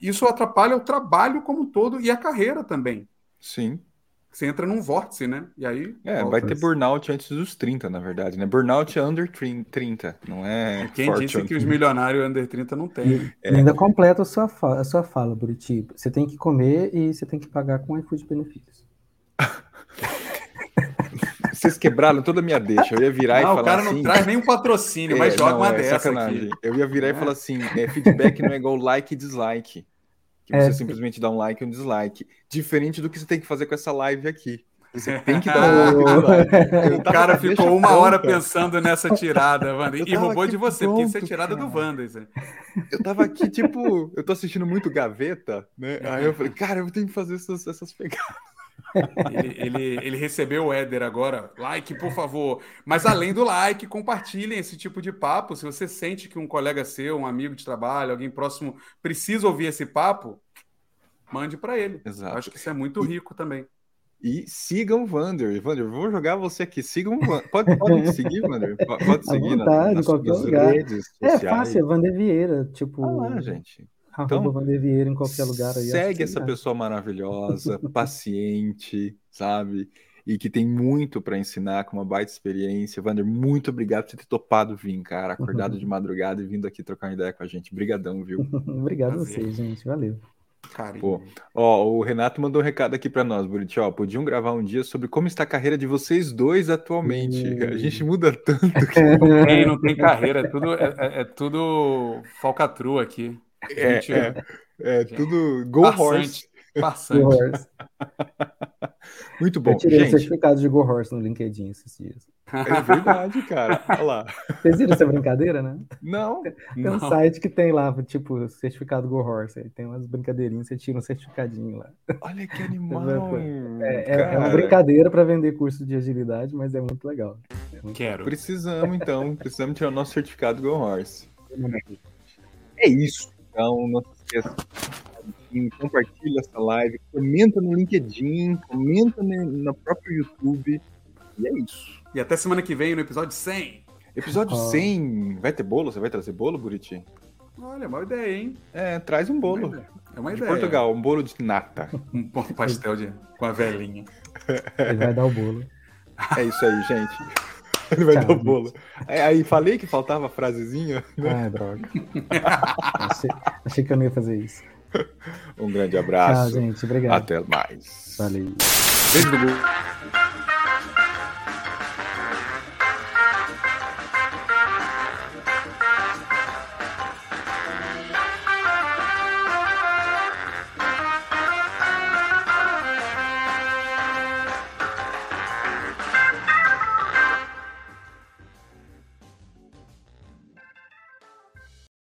isso atrapalha o trabalho como um todo e a carreira também. Sim. Você entra num vórtice, né? E aí. É, volta. vai ter burnout antes dos 30, na verdade, né? Burnout é under 30, não é. Quem forte disse que os milionários under 30 não tem? E ainda completa a sua, fa- a sua fala, Buriti. Você tem que comer e você tem que pagar com iFood benefícios. Vocês quebraram toda a minha deixa. Eu ia virar e Não, falar o cara não assim. traz nenhum patrocínio, mas É, joga não, uma é dessa sacanagem. aqui. Eu ia virar e É. falar assim: é, feedback não é igual like e dislike. Que É, você sim. simplesmente dá um like e um dislike. Diferente do que você tem que fazer com essa live aqui. Você tem que dar um like e O cara ficou uma hora pronta. pensando nessa tirada, Wanda. E roubou de você, porque isso é pronto, tirada do cara. Wanda. Isso. é. Eu tava aqui, tipo, eu tô assistindo muito gaveta, né? Aí eu falei, cara, eu tenho que fazer essas, essas pegadas. Ele, ele, ele recebeu o Éder agora. Like, por favor. Mas além do like, compartilhem esse tipo de papo. Se você sente que um colega seu, um amigo de trabalho, alguém próximo precisa ouvir esse papo, mande para ele. Eu Exato. acho que isso é muito rico também. E sigam o Vander. Vander, vou jogar você aqui. Sigam o Vander. Pode, pode seguir, Vander? Po- Pode seguir na- vontade, nas, em qualquer nas lugar. redes É sociais. fácil, é Vander Vieira. Tipo, Ah lá, gente. Então, Vieira em qualquer lugar. Aí, Segue essa dá. pessoa maravilhosa, paciente, sabe? E que tem muito para ensinar, com uma baita experiência. Vander, muito obrigado por você ter topado vir, cara. Acordado de madrugada e vindo aqui trocar uma ideia com a gente. Brigadão, viu? Obrigado a vocês, gente. Valeu. Pô, Ó, o Renato mandou um recado aqui para nós, Buriti. Ó, podiam gravar um dia sobre como está a carreira de vocês dois atualmente. A gente muda tanto que Não tem, não tem carreira, é tudo, é, é- é tudo falcatrua aqui. é, Gente, é, é tudo Go Passante. Horse. Go Passante. Horse. Muito bom. Eu tirei o Gente, certificado de Go Horse no LinkedIn esses dias. é verdade, cara. Olha lá. Vocês viram essa brincadeira, né? Não, Tem um Não. site que tem lá, tipo, certificado Go Horse. Aí tem umas brincadeirinhas, você tira um certificadinho lá. olha que animal. É, é- é uma brincadeira para vender curso de agilidade, mas é muito legal. É muito Quero. Precisamos, então. Precisamos tirar o nosso certificado Go Horse. É isso. Então, não se esqueça. Compartilha essa live, comenta no LinkedIn, comenta no, próprio YouTube. E é isso. E até semana que vem, no episódio 100. Episódio Ó. 100. Vai ter bolo? Você vai trazer bolo, Buriti? Olha, uma ideia, hein? É, traz um bolo. É uma De ideia. Portugal, um bolo de nata. Um bom pastel de, com a velhinha. Ele vai dar o bolo. É isso aí, gente. Ele vai Tchau, dar o bolo. Aí, falei que faltava a frasezinha. Ai, droga. achei, achei que eu não ia fazer isso. Um grande Tchau, abraço. gente. Obrigado. Até mais. Valeu. Beijo do.